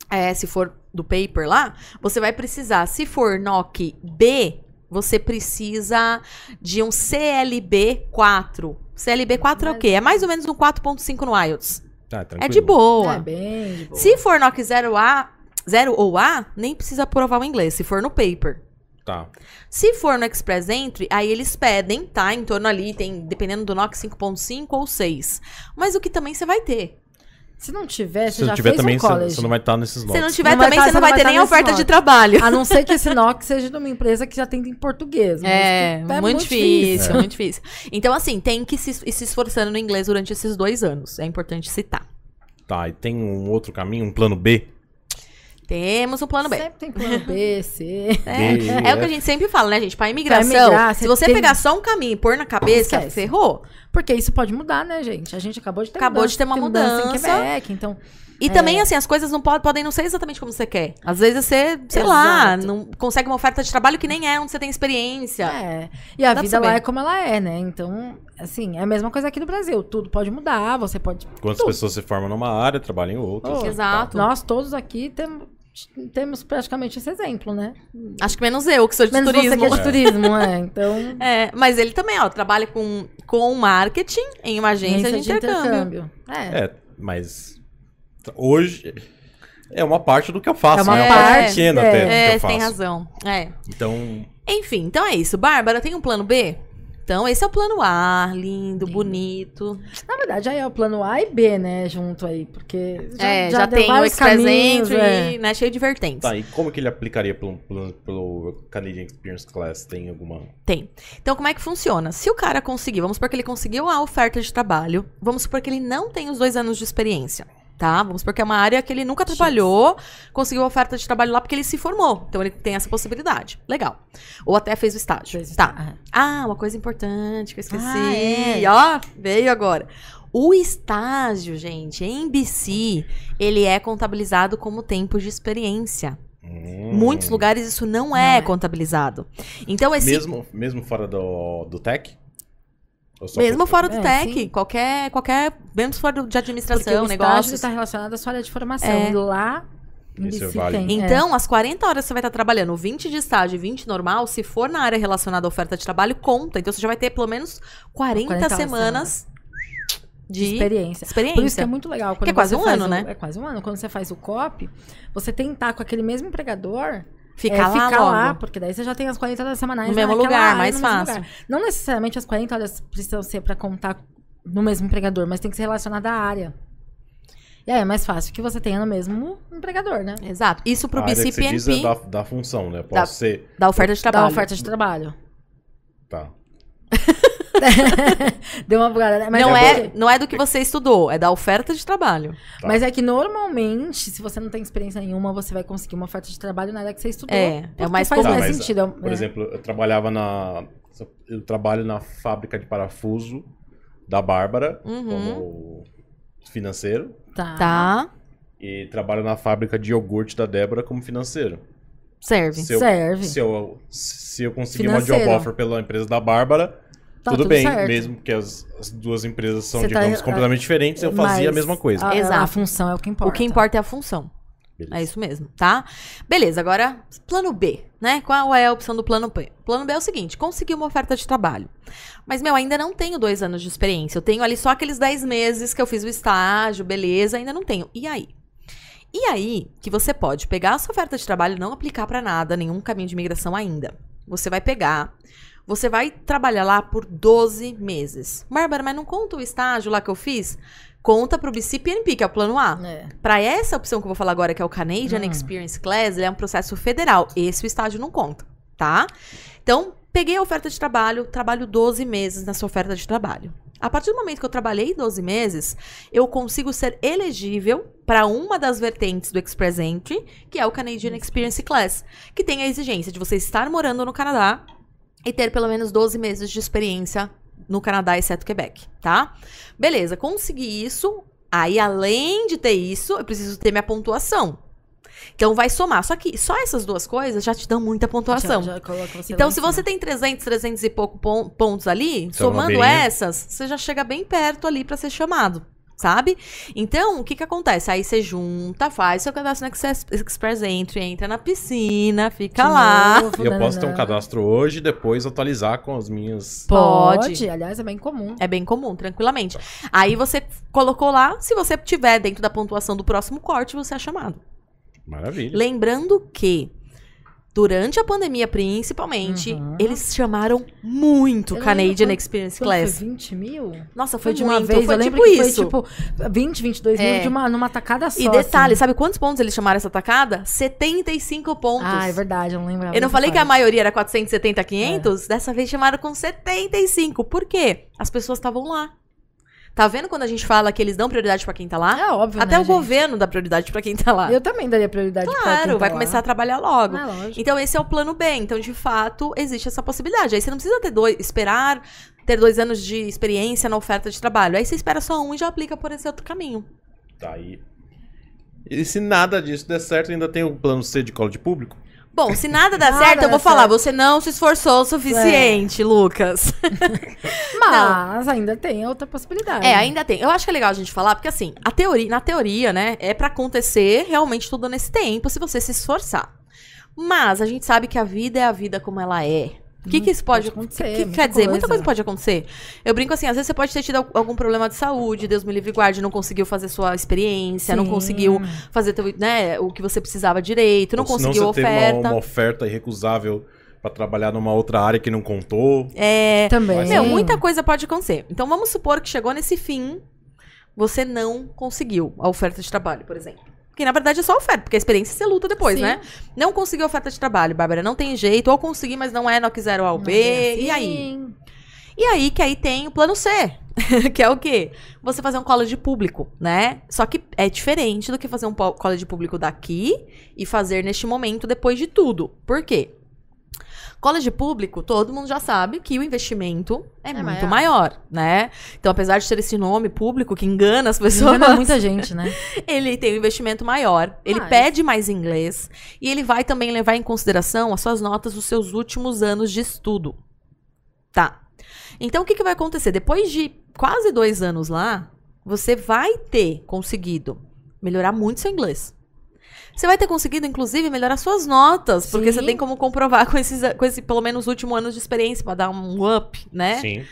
é, se for do paper lá, você vai precisar, se for NOC B, você precisa de um CLB 4. CLB 4 é o quê? É mais ou menos um 4.5 no IELTS. Tá, É tranquilo. de boa. É bem de boa. Se for NOC 0A, 0 ou A, nem precisa provar o inglês, se for no paper. Tá. Se for no Express Entry, aí eles pedem, tá? Em torno ali, tem, dependendo do NOC 5.5 ou 6. Mas o que também você vai ter. Se não tiver, Se você não já tiver fez também, um você, college. você não vai estar nesses Se nomes. não tiver Não também, tá- você não vai ter nem a nesse oferta de trabalho. A não ser que esse NOC seja de uma empresa que já tem em português. É, que muito, difícil, muito difícil. Então, assim, tem que se, ir se esforçando no inglês durante esses dois anos. É importante citar. Tá, e tem um outro caminho, um plano B? Temos um plano B. Sempre tem plano B, C. É, B, é o que a gente sempre fala, né, gente? Pra imigração, imigrar, se você você tem- pegar só um caminho e pôr na cabeça, Esquece. ferrou. Porque isso pode mudar, né, gente? A gente acabou de ter Acabou mudança, de ter uma tem em mudança. Quebec, então... E É. também, assim, as coisas não pod- podem não ser exatamente como você quer. Às vezes você, sei lá, Exato. não consegue uma oferta de trabalho que nem é onde você tem experiência. É. E a Dá vida lá é como ela é, né? Então, assim, é a mesma coisa aqui no Brasil. Tudo pode mudar, você pode... Quantas tudo. pessoas se formam numa área, trabalham em outra. Oh, Exato. Nós todos aqui temos, temos praticamente esse exemplo, né? Acho que menos eu, que sou de Menos turismo. você que é de turismo, é. Então, É, mas ele também, ó, trabalha com, com marketing em uma agência, de, intercâmbio. É. É, mas hoje é uma parte do que eu faço, É uma né? É uma parte parte, pequena é. até do É, que você eu faço. tem razão. É. Então, Enfim, então é isso. Bárbara, tem um plano B? Então, esse é o plano A, lindo, bonito. Na verdade, aí é o plano A e B, né? Junto aí. Porque já, é, já, deu tem o vários Express caminhos, Entry, é. né, cheio de vertentes. tá, e como que ele aplicaria pelo, pelo, pelo Canadian Experience Class? Tem alguma... Tem. Então, como é que funciona? Se o cara conseguir, vamos supor que ele conseguiu a oferta de trabalho, vamos supor que ele não tem os dois anos de experiência, tá? Vamos supor que é uma área que ele nunca trabalhou, conseguiu oferta de trabalho lá porque ele se formou. Então, ele tem essa possibilidade. Legal. Ou até fez o estágio. Fez o tá. estágio. Ah, uma coisa importante que eu esqueci. Ah, é. Ó, veio agora. O estágio, gente, em BC, ele é contabilizado como tempo de experiência. Hum. Muitos lugares isso não é, Não é. contabilizado. Então, esse. Mesmo, mesmo fora do, do tech? Mesmo fora do É, tech, sim. qualquer, qualquer. Mesmo fora do- de Porque administração, o estágio negócios. está relacionado à sua área de formação. É. E lá, vale. tem. é. Então, as 40 horas que você vai estar trabalhando, 20 de estágio e 20 normal, se for na área relacionada à oferta de trabalho, conta. Então, você já vai ter pelo menos 40, 40 horas semanas de, de experiência. experiência. Por isso que é muito legal. Quando Que é quase você um faz ano, o- né? É quase um ano. Quando você faz o COP, você tentar com aquele mesmo empregador Ficar é, lá ficar logo. lá, porque daí você já tem as 40 horas semanais No mesmo naquela lugar, área, mais mesmo fácil. lugar. Não necessariamente as 40 horas precisam ser para contar no mesmo empregador, mas tem que ser relacionada à área. E aí é mais fácil que você tenha no mesmo empregador, né? Exato. Isso pro A área que você diz BCPNP é da, da função, né? Pode Da- ser. da oferta de trabalho. Da oferta de trabalho. Tá. Deu uma bugada, né? Mas não, é é, não é do que você estudou, é da oferta de trabalho. Tá. Mas é que normalmente, se você não tem experiência nenhuma, você vai conseguir uma oferta de trabalho na área que você estudou. É, é mais faz comum. Tá, mais sentido. é- Por é. exemplo, eu trabalhava na. Eu trabalho na fábrica de parafuso da Bárbara Uhum. como financeiro. Tá. Tá? E trabalho na fábrica de iogurte da Débora como financeiro. Serve. Se eu, Serve. Se eu, se eu conseguir uma Financeiro. job offer pela empresa da Bárbara, Tá tudo, tudo bem. certo. Mesmo que as, as duas empresas são, Você tá- digamos, completamente diferentes, eu fazia a mesma coisa. A, Exato. a função é o que importa. O que importa é a função. Beleza. É isso mesmo, tá? Beleza, agora, plano B, né? Qual é a opção do plano B? Plano B é o seguinte: conseguir uma oferta de trabalho. Mas, meu, ainda não tenho dois anos de experiência. Eu tenho ali só aqueles 10 meses que eu fiz o estágio, beleza, ainda não tenho. E aí? E aí que você pode pegar a sua oferta de trabalho e não aplicar pra nada, nenhum caminho de imigração ainda. Você vai pegar, você vai trabalhar lá por 12 meses. Bárbara, mas não conta o estágio lá que eu fiz? Conta pro BCPNP, que é o plano A. É. Para essa opção que eu vou falar agora, que é o Canadian Hum. Experience Class, ele é um processo federal. Esse o estágio não conta, tá? Então, peguei a oferta de trabalho, trabalho 12 meses nessa oferta de trabalho. A partir do momento que eu trabalhei 12 meses, eu consigo ser elegível para uma das vertentes do Express Entry, que é o Canadian Experience Class, que tem a exigência de você estar morando no Canadá e ter pelo menos 12 meses de experiência no Canadá, exceto Quebec, tá? Beleza, consegui isso. Aí, além de ter isso, eu preciso ter minha pontuação. Então, vai somar. Só que só essas duas coisas já te dão muita pontuação. Já- já Então, se cima. você tem 300, 300 e pouco pon- pontos ali, Tá numa somando essas, você já chega bem perto ali pra ser chamado, sabe? Então, o que que acontece? Aí você junta, faz seu cadastro no Access- Express Entry, entra na piscina, fica De lá. novo, E eu posso ter um nananã. cadastro hoje e depois atualizar com as minhas. Pode. Pode. Aliás, é bem comum. É bem comum, tranquilamente. Aí você colocou lá, se você tiver dentro da pontuação do próximo corte, você é chamado. Maravilha. Lembrando que durante a pandemia, principalmente, Uhum. eles chamaram muito Eu Canadian lembro Experience Quanto Class. Foi 20 mil? Nossa, Foi foi, de uma muito, vez. foi eu tipo isso. foi tipo 20, 22 É. mil de uma, numa tacada só. E detalhe, assim. sabe quantos pontos eles chamaram essa tacada? 75 pontos. Ah, é verdade, eu não lembro. Eu não falei que a maioria era 470, 500? Dessa vez chamaram com 75. Por quê? As pessoas estavam lá. Tá vendo quando a gente fala que eles dão prioridade pra quem tá lá? É óbvio, Até né, o gente? governo dá prioridade pra quem tá lá. Eu também daria prioridade pra quem Claro, tá vai lá. começar a trabalhar logo. Ah, lógico. Então, esse é o plano B. Então, de fato, existe essa possibilidade. Aí você não precisa ter dois, esperar ter dois anos de experiência na oferta de trabalho. Aí você espera só um e já aplica por esse outro caminho. Tá aí. E se nada disso der certo, ainda tem o plano C de cola de público? Bom, se nada der Nada certo, eu vou falar. certo. Você não se esforçou o suficiente, Lucas. Mas ainda tem outra possibilidade. É, ainda tem. Eu acho que é legal a gente falar, porque assim, a teoria, na teoria, né, é pra acontecer realmente tudo nesse tempo, se você se esforçar. Mas a gente sabe que a vida é a vida como ela é. O que, que isso pode, pode acontecer, que- muita quer dizer? Muita coisa. coisa pode acontecer. Eu brinco assim, às vezes você pode ter tido al- algum problema de saúde, Deus me livre e guarde, não conseguiu fazer sua experiência, não Sim. conseguiu fazer teu, né, o que você precisava direito, não Ou conseguiu você teve oferta. uma, uma oferta irrecusável pra trabalhar numa outra área que não contou. É, Também. Meu, muita coisa pode acontecer. Então vamos supor que chegou nesse fim, você não conseguiu a oferta de trabalho, por exemplo. Que na verdade é só oferta, porque a experiência você luta depois, Sim. né? Não conseguiu oferta de trabalho, Bárbara, não tem jeito, ou consegui, mas não é no que zero ao B. É assim. E aí? E aí que aí tem o plano C, que é o quê? Você fazer um college público, né? Só que é diferente do que fazer um college público daqui e fazer neste momento depois de tudo. Por quê? College público, todo mundo já sabe que o investimento é, É muito maior. maior, né? Então, apesar de ter esse nome público que engana as pessoas, Engana muita gente, né? ele tem um investimento maior, ele Mas- pede mais inglês e ele vai também levar em consideração as suas notas dos seus últimos anos de estudo. Tá. Então, o que, que vai acontecer? Depois de quase dois anos lá, você vai ter conseguido melhorar muito seu inglês. Você vai ter conseguido, inclusive, melhorar suas notas, porque Sim. você tem como comprovar com, esses, com esse, pelo menos, último ano de experiência, para dar um up, né? Sim.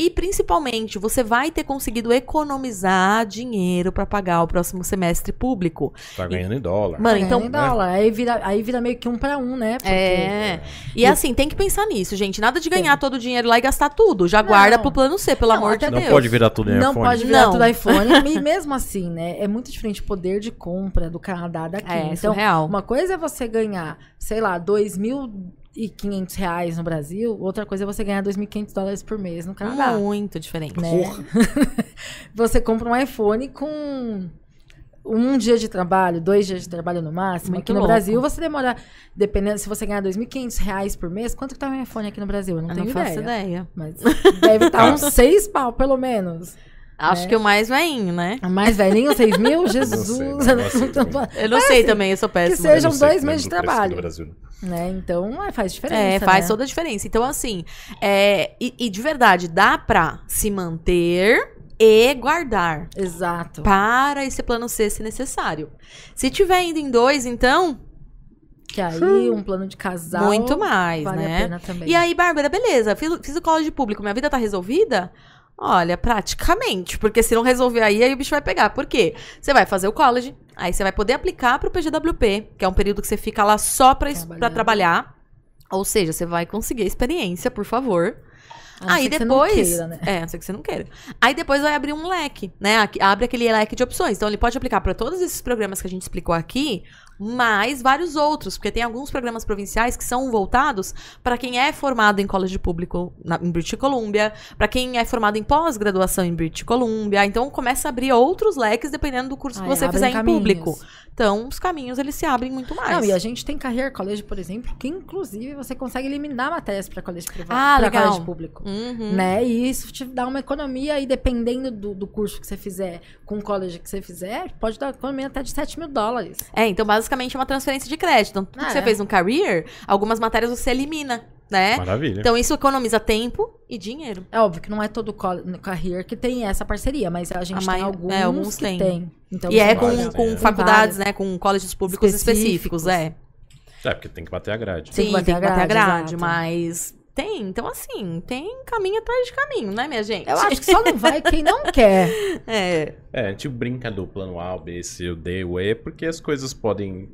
E principalmente, você vai ter conseguido economizar dinheiro para pagar o próximo semestre público. Tá ganhando em dólar. Mano, É, então. em dólar. Aí, vira, aí vira meio que um pra um, né? Porque- É. E assim, tem que pensar nisso, gente. Nada de ganhar todo o dinheiro lá e gastar tudo. Já guarda Não. pro plano C, pelo Não, amor de até Não Deus. pode virar tudo em Não iPhone. pode virar Não. tudo iPhone. E mesmo assim, né? É muito diferente o poder de compra do Canadá daqui. É, então, surreal. uma coisa é você ganhar, sei lá, 2.500 reais no Brasil, outra coisa é você ganhar 2.500 dólares por mês no Canadá. Muito diferente. né? você compra um iPhone com um dia de trabalho, dois dias de trabalho no máximo. Muito aqui no louco. Brasil, você demora, dependendo, se você ganhar 2.500 reais por mês, quanto que tá um iPhone aqui no Brasil? Eu não Eu tenho não faço ideia. ideia. Mas deve estar uns seis pau, pelo menos. Acho É. que o mais veinho, né? A mais velhinho, 6 mil? Jesus. sei, não, eu não sei também. Eu não sei também, eu sou péssima. que sejam dois meses de o aqui trabalho. Brasil. né? Então, é, faz diferença. É, faz né? toda a diferença. Então, assim, é, e, e de verdade, dá pra se manter e guardar Exato. para esse plano C se necessário. Se tiver indo em dois, então, Que aí, um plano de casal. muito mais, vale a né? pena também. E aí, Bárbara, beleza, fiz, fiz o colégio público, minha vida tá resolvida? Olha, praticamente, porque se não resolver aí, aí o bicho vai pegar. Por quê? Você vai fazer o college, aí você vai poder aplicar pro PGWP, que é um período que você fica lá só Trabalhando. trabalhar. Ou seja, você vai conseguir a experiência, por favor. A não Aí ser que você não depois. queira, né? É, a não ser que você não queira. Aí depois vai abrir um leque, né? Abre aquele leque de opções. Então ele pode aplicar para todos esses programas que a gente explicou aqui, mais vários outros, porque tem alguns programas provinciais que são voltados para quem é formado em colégio público na, em British Columbia, para quem é formado em pós-graduação em British Columbia. Então começa a abrir outros leques dependendo do curso que Aí você fizer em caminhos. público. Então os caminhos eles se abrem muito mais. Não, e a gente tem Career College, por exemplo, que inclusive você consegue eliminar matérias para colégio privado, Ah, legal. colégio público. Uhum. Né? E isso te dá uma economia, e dependendo do, do curso que você fizer, com o college que você fizer, pode dar economia até de 7 mil dólares. É, então basicamente é uma transferência de crédito. Então, tudo que Ah, você é. fez no career, algumas matérias você elimina, né? Maravilha. Então isso economiza tempo e dinheiro. É óbvio que não é todo Career que tem essa parceria, mas a gente A tem alguns, é, alguns que tem. tem. Então, e é com, vários, com é. faculdades, né? Com colégios públicos específicos, Específicos. é. É, porque tem que bater a grade. Tem que Sim, bater tem a que bater a grade, grade, mas tem. Então, assim, tem caminho atrás de caminho, né, minha gente? Eu acho que só não vai quem não quer. É. É, a gente brinca do plano A, o B, C, o D, o E, porque as coisas podem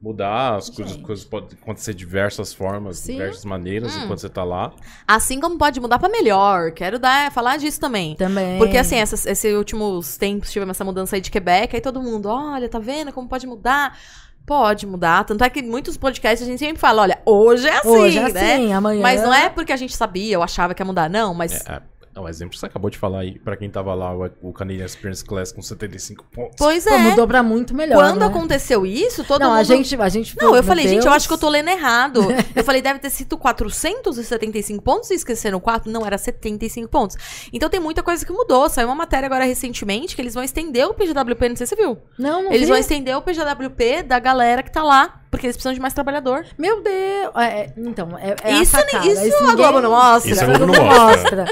mudar, as coisas, coisas podem acontecer de diversas formas, de Sim. diversas maneiras, Hum. enquanto você tá lá. Assim como pode mudar pra melhor. Quero dar, falar disso também. Também. Porque, assim, esses últimos tempos tivemos essa mudança aí de Quebec, aí todo mundo, olha, tá vendo como pode mudar? Pode mudar. Tanto é que em muitos podcasts a gente sempre fala, olha, hoje é assim, Hoje é né? assim, amanhã. Mas não é porque a gente sabia ou achava que ia mudar, não, mas. É, é, é um exemplo que você acabou de falar aí, pra quem tava lá, o, o Canadian Experience Class com 75 pontos. Pois Pô, é. mudou pra muito melhor. Quando né? aconteceu isso, todo não, mundo. a gente, a gente Não, eu falei, gente, eu Deus. acho que eu tô lendo errado. eu falei, deve ter sido 475 pontos e esqueceram 4. Não, era 75 pontos. Então tem muita coisa que mudou. Saiu uma matéria agora recentemente que eles vão estender o PGWP, não sei se você viu. Não, não Eles vi. vão estender o PGWP da galera que tá lá, porque eles precisam de mais trabalhador. Meu Deus. É, é, então, é, é Isso a sacada. isso a ninguém- Globo não mostra. Isso a Isso a Globo não mostra.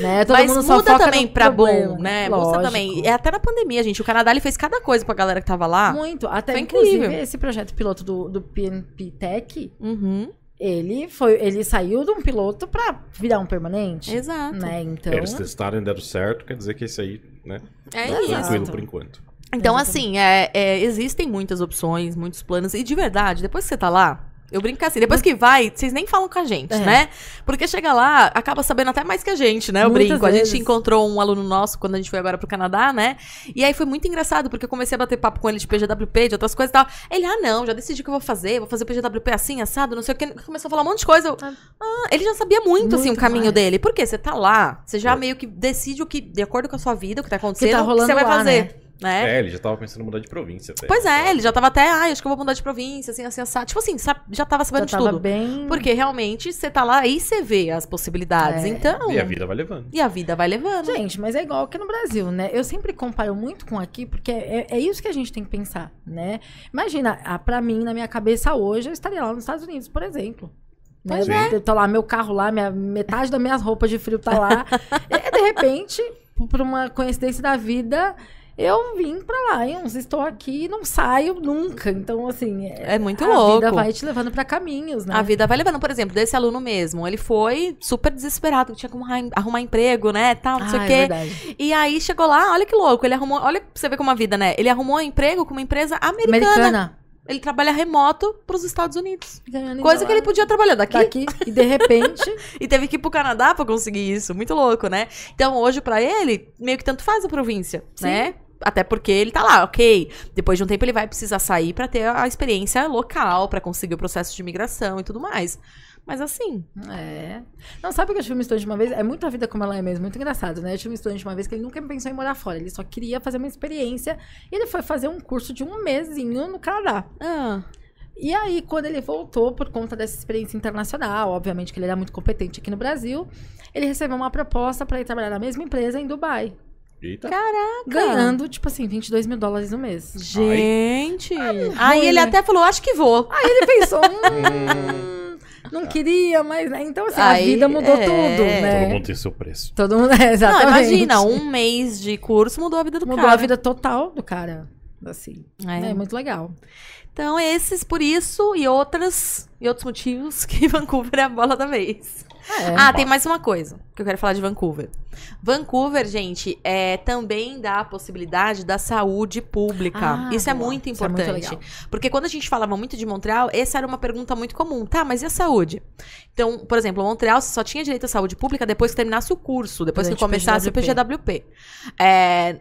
né? Todo Mas mundo só muda também pra problema. bom, né? Lógico. Muda também. É até na pandemia, gente. O Canadá ele fez cada coisa pra galera que tava lá. Muito. Até Foi inclusive incrível. esse projeto piloto do, do PNP Tech, Uhum. ele foi, ele saiu de um piloto pra virar um permanente. Exato. Né? Então, Eles testaram e deram certo, quer dizer que esse aí, né? É tá isso. tranquilo por enquanto. Então, assim, é, é, existem muitas opções, muitos planos. E de verdade, depois que você tá lá, eu brinco assim, depois que vai, vocês nem falam com a gente, É. né? Porque chega lá, acaba sabendo até mais que a gente, né? Eu Muitas brinco. A vezes. gente encontrou um aluno nosso quando a gente foi agora pro Canadá, né? E aí foi muito engraçado, porque eu comecei a bater papo com ele de PGWP, de outras coisas e tal. Ele, ah, não, já decidi o que eu vou fazer, vou fazer PGWP assim, assado, não sei o que. Começou a falar um monte de coisa. Eu, Ah. ah, ele já sabia muito, assim, o Muito caminho mais. dele. Por quê? Você tá lá, você já É. meio que decide o que, de acordo com a sua vida, o que tá que acontecendo, tá o que rolando você vai lá, fazer. né? Né? É, ele já tava pensando em mudar de província. Até. Pois é, ele já tava até, ai, acho que eu vou mudar de província, assim, assim, assim. Tipo assim, já tava sabendo Já de tava tudo. bem. Porque realmente você tá lá e você vê as possibilidades. É. Então. E a vida vai levando. E a vida vai levando. Gente, mas é igual aqui no Brasil, né? Eu sempre comparo muito com aqui, porque é, é isso que a gente tem que pensar, né? Imagina, ah, pra mim, na minha cabeça hoje, eu estaria lá nos Estados Unidos, por exemplo. Né? Pois é. Eu tô lá, meu carro lá, minha, metade das minhas roupas de frio tá lá. e, de repente, por uma coincidência da vida, eu vim pra lá. Uns estou aqui e não saio nunca. Então, assim, É muito a louco. vida vai te levando pra caminhos, né? A vida vai levando, por exemplo, desse aluno mesmo. Ele foi super desesperado, tinha que arrumar, emprego, né? Tal, não sei Ah, o é quê. verdade. e aí chegou lá, olha que louco. Ele arrumou. Olha pra você ver como a vida, né? Ele arrumou um emprego com uma empresa americana. Americana. Ele trabalha remoto pros Estados Unidos. Ganhando Coisa que ele podia trabalhar daqui. Daqui, e de repente, E teve que ir pro Canadá pra conseguir isso. Muito louco, né? Então, hoje, pra ele, meio que tanto faz a província, Sim. né? Até porque ele tá lá, ok. Depois de um tempo ele vai precisar sair pra ter a experiência local, pra conseguir o processo de imigração e tudo mais. Mas assim, É. Não, sabe o que eu tive um estudante uma vez? É muito a vida como ela é mesmo, muito engraçado, né? Eu tive um estudante uma vez que ele nunca pensou em morar fora, ele só queria fazer uma experiência. E ele foi fazer um curso de um mesinho no Canadá. ah, E aí, quando ele voltou, por conta dessa experiência internacional, obviamente que ele era muito competente aqui no Brasil, ele recebeu uma proposta para ir trabalhar na mesma empresa em Dubai. Eita. Ganhando, tipo assim, 22 mil dólares no mês. gente. Aí ele até falou, acho que vou. Aí ele pensou, hum, não queria, mas... né? Então, assim, a Aí, vida mudou é. tudo, né? Todo mundo tem seu preço. Todo mundo, é, Não, exatamente. imagina, um mês de curso mudou a vida do Mudou cara. a vida total do cara. Assim. É. É, muito legal. Então, esses, por isso, e outras, e outros motivos que Vancouver é a bola da vez. É. Ah, tem mais uma coisa que eu quero falar de Vancouver. Vancouver, gente, é, também dá a possibilidade da saúde pública. Ah, isso é muito é muito importante. porque quando a gente falava muito de Montreal, essa era uma pergunta muito comum. Tá, mas e a saúde? Então, por exemplo, Montreal só tinha direito à saúde pública depois que terminasse o curso, depois que Durante o começasse o PGWP. PGWP. É,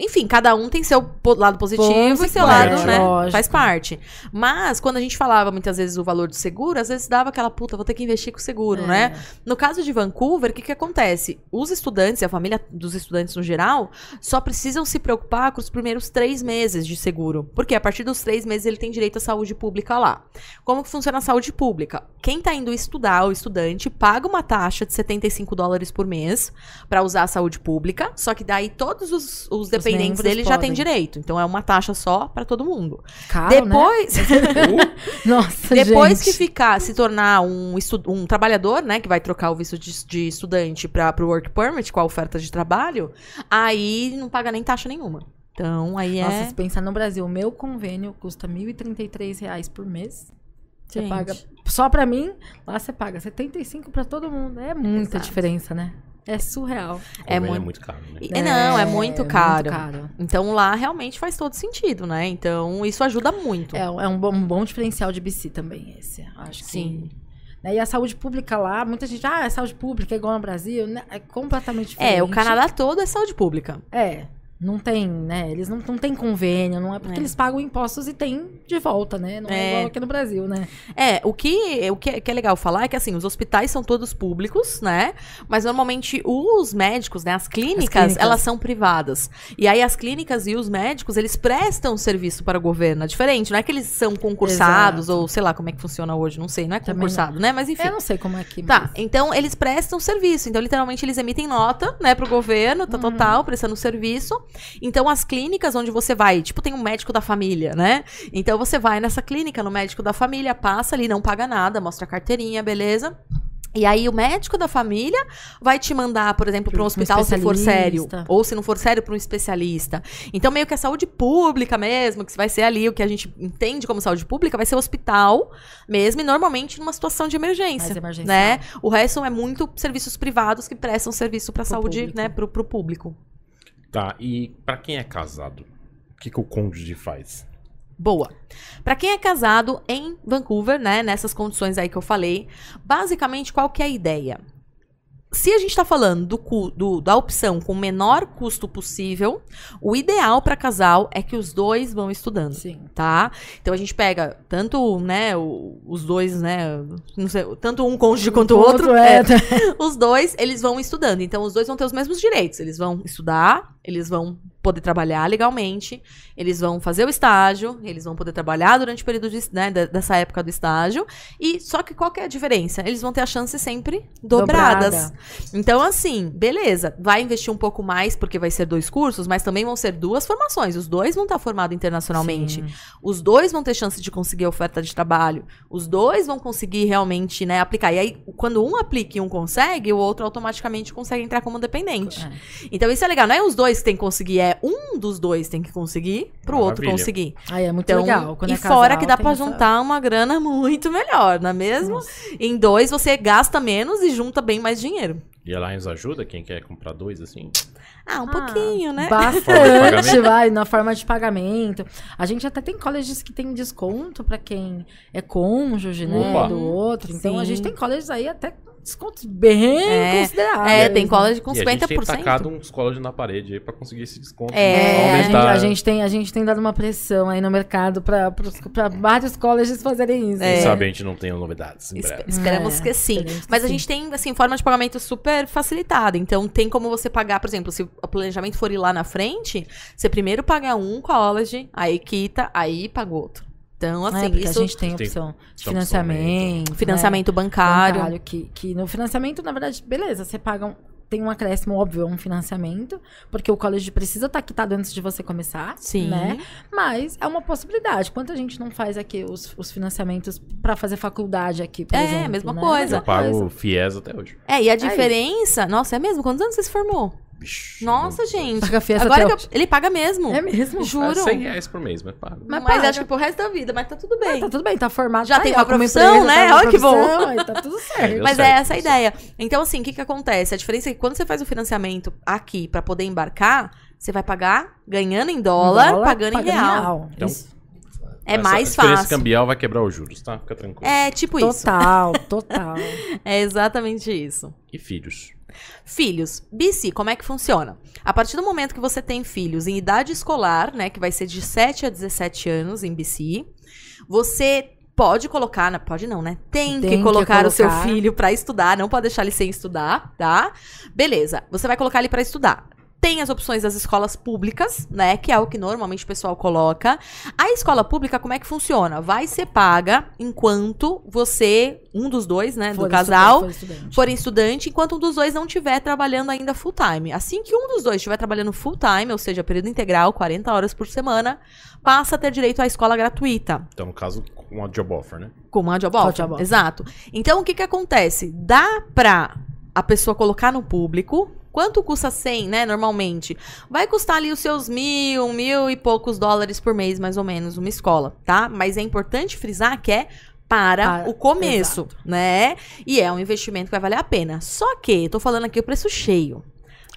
enfim, cada um tem seu lado positivo Pontos e seu lado, né? lógico. Faz parte. Mas, quando a gente falava muitas vezes o valor do seguro, às vezes dava aquela puta, vou ter que investir com o seguro, É. né? No caso de Vancouver, o que, que acontece? Os estudantes, e a família dos estudantes no geral, só precisam se preocupar com os primeiros três meses de seguro. Porque a partir dos três meses ele tem direito à saúde pública lá. Como que funciona a saúde pública? Quem tá indo estudar, o estudante, paga uma taxa de 75 dólares por mês para usar a saúde pública, só que daí todos os, os dependentes membros dele já podem. direito. Então é uma taxa só para todo mundo. Caro, né? Depois, Nossa, depois gente. que ficar, se tornar um, um trabalhador, né, que vai trocar o visto de, de estudante para o work permit com a oferta de trabalho, aí não paga nem taxa nenhuma. Então, aí Nossa, é. se pensar no Brasil, o meu convênio custa 1.033 reais por mês. Você paga só pra mim, lá você paga 75 pra todo mundo. É muita Exato. diferença, né? É surreal. É É muito- muito caro, né? E- não, é muito caro. caro. Então lá realmente faz todo sentido, né? Então isso ajuda muito. É, é um, bom, um bom diferencial de BC também, esse. Acho que. Sim. Né, E a saúde pública lá, muita gente, ah, a saúde pública é igual no Brasil, né? É completamente diferente. É, o Canadá todo é saúde pública. É. Não tem, né? Eles não, não têm convênio, não é porque É. eles pagam impostos e têm de volta, né? Não é, É. igual aqui no Brasil, né? É, o que, o que, é- que é legal falar é que, assim, os hospitais são todos públicos, né? Mas, normalmente, os médicos, né? As clínicas, clínicas. elas são privadas. E aí, as clínicas e os médicos, eles prestam serviço para o governo. É diferente, não é que eles são concursados Exato. ou, sei lá, como é que funciona hoje, não sei. Não é concursado, né? Mas, enfim. Eu não sei como é aqui, Tá, mas... então eles prestam serviço. Então, literalmente, eles emitem nota, né, pro governo, tá Uhum. total, prestando serviço. Então, as clínicas onde você vai, tipo, tem um médico da família, né? Então, você vai nessa clínica, no médico da família, passa ali, não paga nada, mostra a carteirinha, beleza? E aí, o médico da família vai te mandar, por exemplo, para um hospital se for sério. Ou se não for sério, para um especialista. Então, meio que a saúde pública mesmo, que vai ser ali o que a gente entende como saúde pública, vai ser o hospital mesmo, e normalmente numa situação de emergência. Mais. Né? O resto é muito serviços privados que prestam serviço para saúde, público. né, pro, pro público. Tá, e pra quem é casado, o que, que o cônjuge faz? Boa. Pra quem é casado em Vancouver, né, nessas condições aí que eu falei, basicamente qual que é a ideia? Se a gente tá falando do, do- da opção com o menor custo possível, o ideal para casal é que os dois vão estudando. Sim. tá? Então a gente pega tanto, né, os dois, né, não sei, tanto um cônjuge quanto o outro, é. é, os dois, eles vão estudando. Então os dois vão ter os mesmos direitos. Eles vão estudar, eles vão poder trabalhar legalmente, eles vão fazer o estágio, eles vão poder trabalhar durante o período de, né, dessa época do estágio. E só que qual que é a diferença? Eles vão ter a chance sempre dobradas. Dobrada. Então, assim, beleza, vai investir um pouco mais porque vai ser dois cursos, mas também vão ser duas formações. Os dois vão estar formados internacionalmente. Sim. Os dois vão ter chance de conseguir oferta de trabalho. Os dois vão conseguir realmente, né, aplicar. E aí, quando um aplica e um consegue, o outro automaticamente consegue entrar como dependente. É. Então, isso é legal. Não é os dois que tem que conseguir, é um dos dois tem que conseguir pro outro Maravilha. conseguir. Aí é muito Então, legal. Quando e é fora casal, que dá tem pra essa- juntar uma grana muito melhor, não é mesmo? Nossa. Em dois você gasta menos e junta bem mais dinheiro. E a Lions ajuda quem quer comprar dois, assim? Ah, um Ah, pouquinho, né? Bastante, vai, na forma de pagamento. A gente até tem colleges que tem desconto pra quem é cônjuge, né, Opa. do outro. Então a Sim. gente tem colleges aí até descontos bem É, consideráveis. É, tem né? college com e a gente tem 50%. tacado uns colleges na parede aí pra conseguir esse desconto. É, É, a gente, a gente tem, a gente tem dado uma pressão aí no mercado pra, pros- pra vários colleges fazerem isso. É. Quem sabe a gente não tem novidades em Espe- breve. Esperamos É, que sim. esperemos que Mas a sim. gente tem, assim, forma de pagamento super facilitada. Então, tem como você pagar, por exemplo, se o planejamento for ir lá na frente, você primeiro paga um college, aí quita, aí paga outro. Então, assim, é, porque isso... a gente tem opção de financiamento. né? Financiamento bancário. bancário, que, que no financiamento, na verdade, beleza, você paga um, tem um acréscimo, óbvio, um financiamento, porque o college precisa estar quitado antes de você começar, Sim. né? Mas é uma possibilidade. Quanta gente não faz aqui os, os financiamentos pra fazer faculdade aqui, por É, exemplo, mesma né? coisa. Eu pago FIES até hoje. É, e a diferença... Nossa, é mesmo? Quantos anos você se formou? Bicho, Nossa, não- gente. Paga fiesta Agora até que eu- ele paga mesmo. É mesmo? Juro. É 100 reais por mês, mas pago. Mas, Mas paga. acho que pro resto da vida, mas tá tudo bem. Tá tudo bem, tá formado. Já tá tem aí, uma profissão, empresa, né? tá Olha que bom. tá tudo certo. Deu Mas certo, é essa a ideia. Então, assim, o que, que acontece? A diferença é que quando você faz o financiamento aqui pra poder embarcar, você vai pagar ganhando em dólar, pagando, em real. Então, Isso. É Essa mais diferença fácil. cambial vai quebrar os juros, tá? Fica tranquilo. É tipo isso. Total, total. É exatamente isso. E filhos? Filhos. BC, como é que funciona? A partir do momento que você tem filhos em idade escolar, né, que vai ser de 7 a 17 anos em BC, você pode colocar, na- pode não, né? Tem, Tem que que colocar o seu colocar. filho pra estudar, não pode deixar ele sem estudar, tá? Beleza. Você vai colocar ele pra estudar. Tem as opções das escolas públicas, né? Que é o que normalmente o pessoal coloca. A escola pública, como é que funciona? Vai ser paga enquanto você, um dos dois, né, do For casal, estudante, for estudante. forem estudante, enquanto um dos dois não estiver trabalhando ainda full time. Assim que um dos dois estiver trabalhando full time, ou seja, período integral, 40 horas por semana, passa a ter direito à escola gratuita. Então, no caso, com a job offer, né? Com uma job Com a offer. job offer. Exato. Então, o que que acontece? Dá pra a pessoa colocar no público. Quanto custa 100, né, normalmente? Vai custar ali os seus mil, mil e poucos dólares por mês, mais ou menos, uma escola, tá? Mas é importante frisar que é para, Para- o começo, exato. né? E é um investimento que vai valer a pena. Só que, tô falando aqui o preço cheio.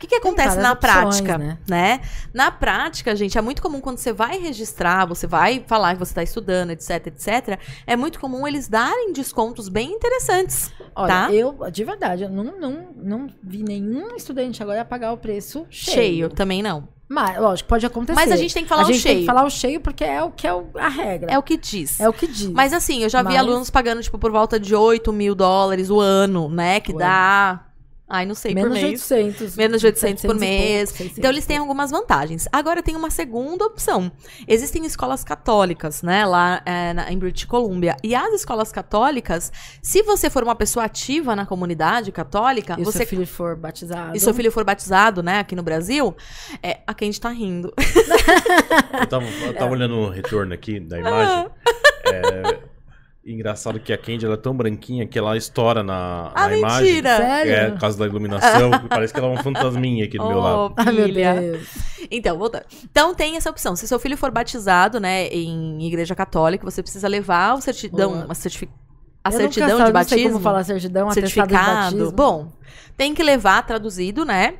O que, que acontece na opções, prática, né? né? Na prática, gente, é muito comum quando você vai registrar, você vai falar que você está estudando, etc, etc. É muito comum eles darem descontos bem interessantes. Olha, tá? eu, de verdade, eu não, não, não vi nenhum estudante agora pagar o preço cheio. Cheio, também não. Mas, lógico, pode acontecer. Mas a gente tem que falar a o gente tem cheio. que falar o cheio porque é o que é o- a regra. É o que diz. É o que diz. Mas assim, eu já vi Mas- alunos pagando, tipo, por volta de 8 mil dólares o ano, né? Que O dá. Ai, não sei, Menos por de mês. 800. Menos de 800 por 700 pouco, mês. 600 Então eles têm pouco. algumas vantagens. Agora tem uma segunda opção. Existem escolas católicas, né, lá é, na- em British Columbia. E as escolas católicas, se você for uma pessoa ativa na comunidade católica, E o você seu filho for batizado. e seu filho for batizado, né, aqui no Brasil, é, a Candy tá rindo. Eu tava, eu tava olhando o retorno aqui da imagem. É, engraçado que a Candy ela é tão branquinha que ela estoura na, Ah, na imagem. mentira! Sério? É, por causa da iluminação. parece que ela é um fantasminha aqui do meu Oh, lado. Ai, meu. Deus. Então, voltando. Então tem essa opção. Se seu filho for batizado, né, em igreja católica, você precisa levar o certidão, Boa. a, certifi a Eu certidão nunca de sabe, não sei batismo. como falar certidão, certificado. batismo. Bom, tem que levar traduzido, né?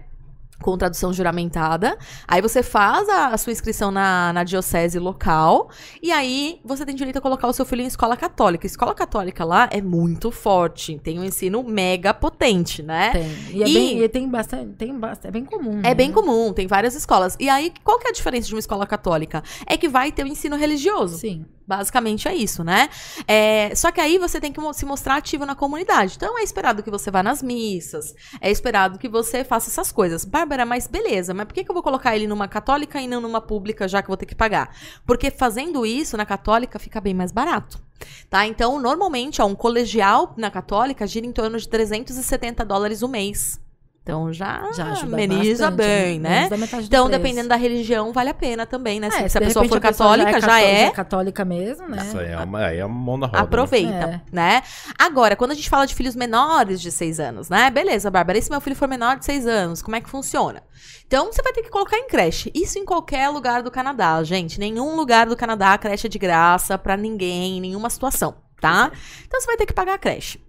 Com tradução juramentada. Aí você faz a, a sua inscrição na, na diocese local. E aí você tem direito a colocar o seu filho em escola católica. Escola católica lá é muito forte. Tem um ensino mega potente, né? Tem. E, é E- bem, e tem bastante, tem bastante, é bem comum. É né? bem comum, tem várias escolas. E aí, qual que é a diferença de uma escola católica? É que vai ter o ensino religioso. Sim. Basicamente é isso, né? É, só que aí você tem que se mostrar ativo na comunidade. Então é esperado que você vá nas missas, é esperado que você faça essas coisas. Bárbara, mas beleza, mas por que, que eu vou colocar ele numa católica e não numa pública, já que eu vou ter que pagar? Porque fazendo isso na católica fica bem mais barato. Tá? Então, normalmente, ó, um colegial na católica gira em torno de 370 dólares o mês. Então já, Já ajuda ameniza bastante, bem, né? Do Então, dependendo da religião, vale a pena também, né? Se, É, se a de pessoa repente for a pessoa católica, já cató- é. católica mesmo, né? Isso aí é, uma, aí é mão na roda. né? Aproveita, É. né? Agora, quando a gente fala de filhos menores de seis anos, né? Beleza, Bárbara, e se meu filho for menor de seis anos, como é que funciona? Então, você vai ter que colocar em creche. Isso em qualquer lugar do Canadá, gente. Nenhum lugar do Canadá a creche é de graça pra ninguém, em nenhuma situação, tá? Então, você vai ter que pagar a creche.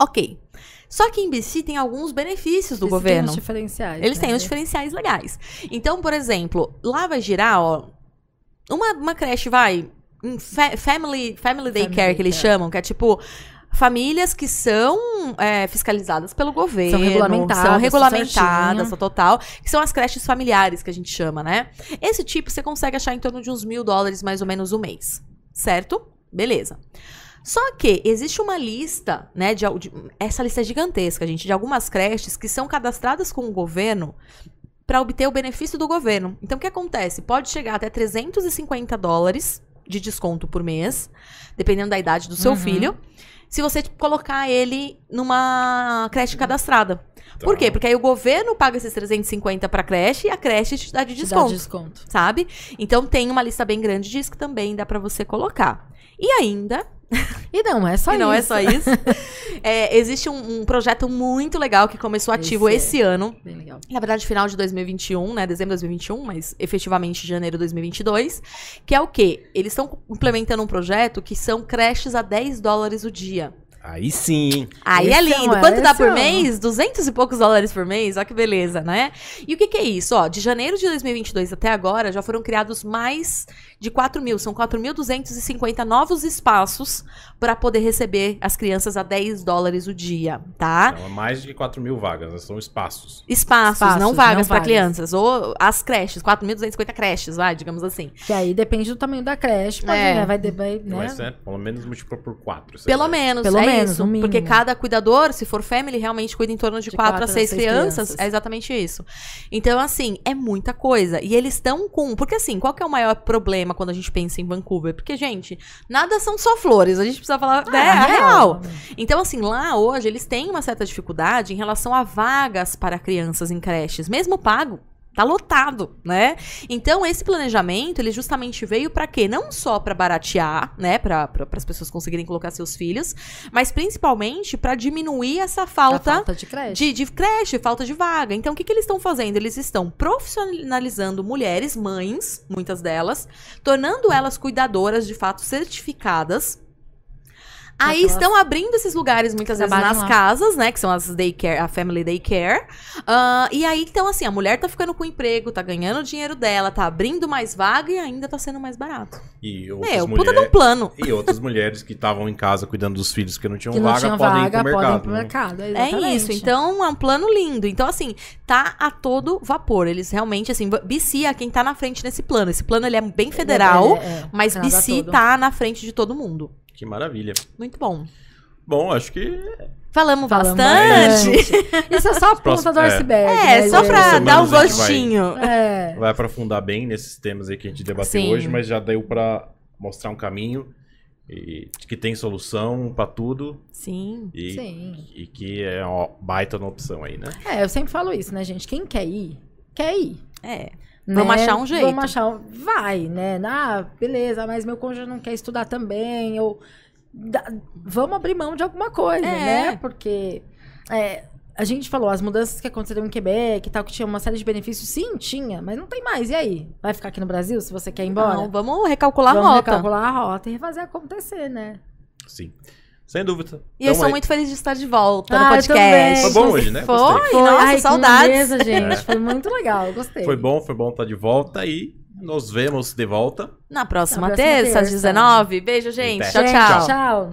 Ok. Só que em BC tem alguns benefícios do Eles têm governo. os diferenciais. Eles né? têm os diferenciais legais. Então, por exemplo, lá vai girar, ó, uma, uma creche vai, um fa- family, family daycare Family que eles daycare. chamam, que é tipo famílias que são é, fiscalizadas pelo governo, regulamentadas, são regulamentadas, total, que são as creches familiares que a gente chama, né? Esse tipo você consegue achar em torno de uns mil dólares mais ou menos o mês, certo? Beleza. Só que existe uma lista, né, de, de- essa lista é gigantesca, gente, de algumas creches que são cadastradas com o governo para obter o benefício do governo. Então, o que acontece? Pode chegar até 350 dólares de desconto por mês, dependendo da idade do seu Uhum. filho, se você tipo, colocar ele numa creche cadastrada. Tá. Por quê? Porque aí o governo paga esses 350 para creche e a creche te dá de Te dá desconto desconto. sabe? Então tem uma lista bem grande disso que também dá pra você colocar. E ainda, E não é só e não é isso. só isso, é, existe um, um projeto muito legal que começou ativo Esse esse, ano. Bem legal. Na verdade, final de 2021, né? Dezembro de 2021, mas efetivamente janeiro de 2022. Que é o quê? Eles estão implementando um projeto que são creches a 10 dólares o dia. Aí sim? Aí é Esse lindo. é Quanto dá por é mês? 200 e poucos dólares por mês. Olha que beleza, né? E o que, que é isso? Ó, de janeiro de 2022 até agora, já foram criados mais de 4 mil. São 4.250 novos espaços para poder receber as crianças a 10 dólares o dia, tá? Não, é mais de 4 mil vagas, né? são espaços. Espaços, Espaços, não vagas para crianças. Ou as creches, 4.250 creches, vai, digamos assim. Que aí depende do tamanho da creche. Pode, É. né? Vai, vai, né? Vai ser, pelo menos multiplica por 4. Pelo menos, Pelo é menos, isso. Porque cada cuidador, se for family, realmente cuida em torno de De 4 a quatro a 6 seis crianças. crianças. É exatamente isso. Então, assim, é muita coisa. E eles estão com. Porque, assim, qual que é o maior problema quando a gente pensa em Vancouver? Porque, gente, nada são só flores. A gente precisa falar. Ah, né, a real. né? Então, assim, lá hoje eles têm uma certa dificuldade em relação a vagas para crianças em creches, mesmo pago. Tá lotado, né? Então, esse planejamento, ele justamente veio para quê? Não só para baratear, né, para as pessoas conseguirem colocar seus filhos, mas principalmente para diminuir essa falta, falta de creche. de, de creche, falta de vaga. Então, o que, que eles estão fazendo? Eles estão profissionalizando mulheres, mães, muitas delas, tornando elas cuidadoras de fato certificadas. Aí Aquelas- estão abrindo esses lugares muitas vezes nas lá. casas, né? Que são as daycare, a family daycare. Ah, e aí, então, assim, a mulher tá ficando com emprego, tá ganhando o dinheiro dela, tá abrindo mais vaga e ainda tá sendo mais barato. E outras, Meu, puta de um mulher- plano. e outras mulheres que estavam em casa cuidando dos filhos que não tinham que não vaga, tinha podem vaga, ir pro podem ir mercado. pro né? mercado. É exatamente. isso, então é um plano lindo. Então, assim, tá a todo vapor. Eles realmente, assim, BC é quem tá na frente nesse plano. Esse plano, ele é bem federal, É, é, é, mas BC todo. tá na frente de todo mundo. Que maravilha. Muito bom. Bom, acho que Falamos, Falamos bastante. Isso é só a ponta Próximo- do é. iceberg. É, né, só pra semanas dar um gente vai- gostinho. É. vai aprofundar bem nesses temas aí que a gente debateu Sim. hoje, mas já deu pra mostrar um caminho e que tem solução pra tudo Sim. e, Sim. e que é uma baita na opção aí, né? É, eu sempre falo isso, né, gente? Quem quer ir, quer ir. É. né? Vamos achar um jeito. Vamos achar um... Vai, né? Ah, beleza, mas meu cônjuge não quer estudar também, ou... dá- Vamos abrir mão de alguma coisa, É. né? Porque... é, a gente falou, as mudanças que aconteceram em Quebec e tal, que tinha uma série de benefícios, sim, tinha, mas não tem mais. E aí? Vai ficar aqui no Brasil se você quer ir embora? Não, vamos recalcular Vamos a rota. recalcular a rota e fazer acontecer, né? Sim. Sem dúvida. E eu Então, sou aí- muito feliz de estar de volta Ah, no eu podcast. Foi bom hoje, né? Foi, Gostei. nossa, Ai, saudades. Mesa, gente. Foi muito legal, gostei. Foi bom, foi bom estar de volta e nos vemos de volta. Na próxima, Na próxima terça, às terça. 19. Beijo, gente. Tchau, Gente, tchau. tchau.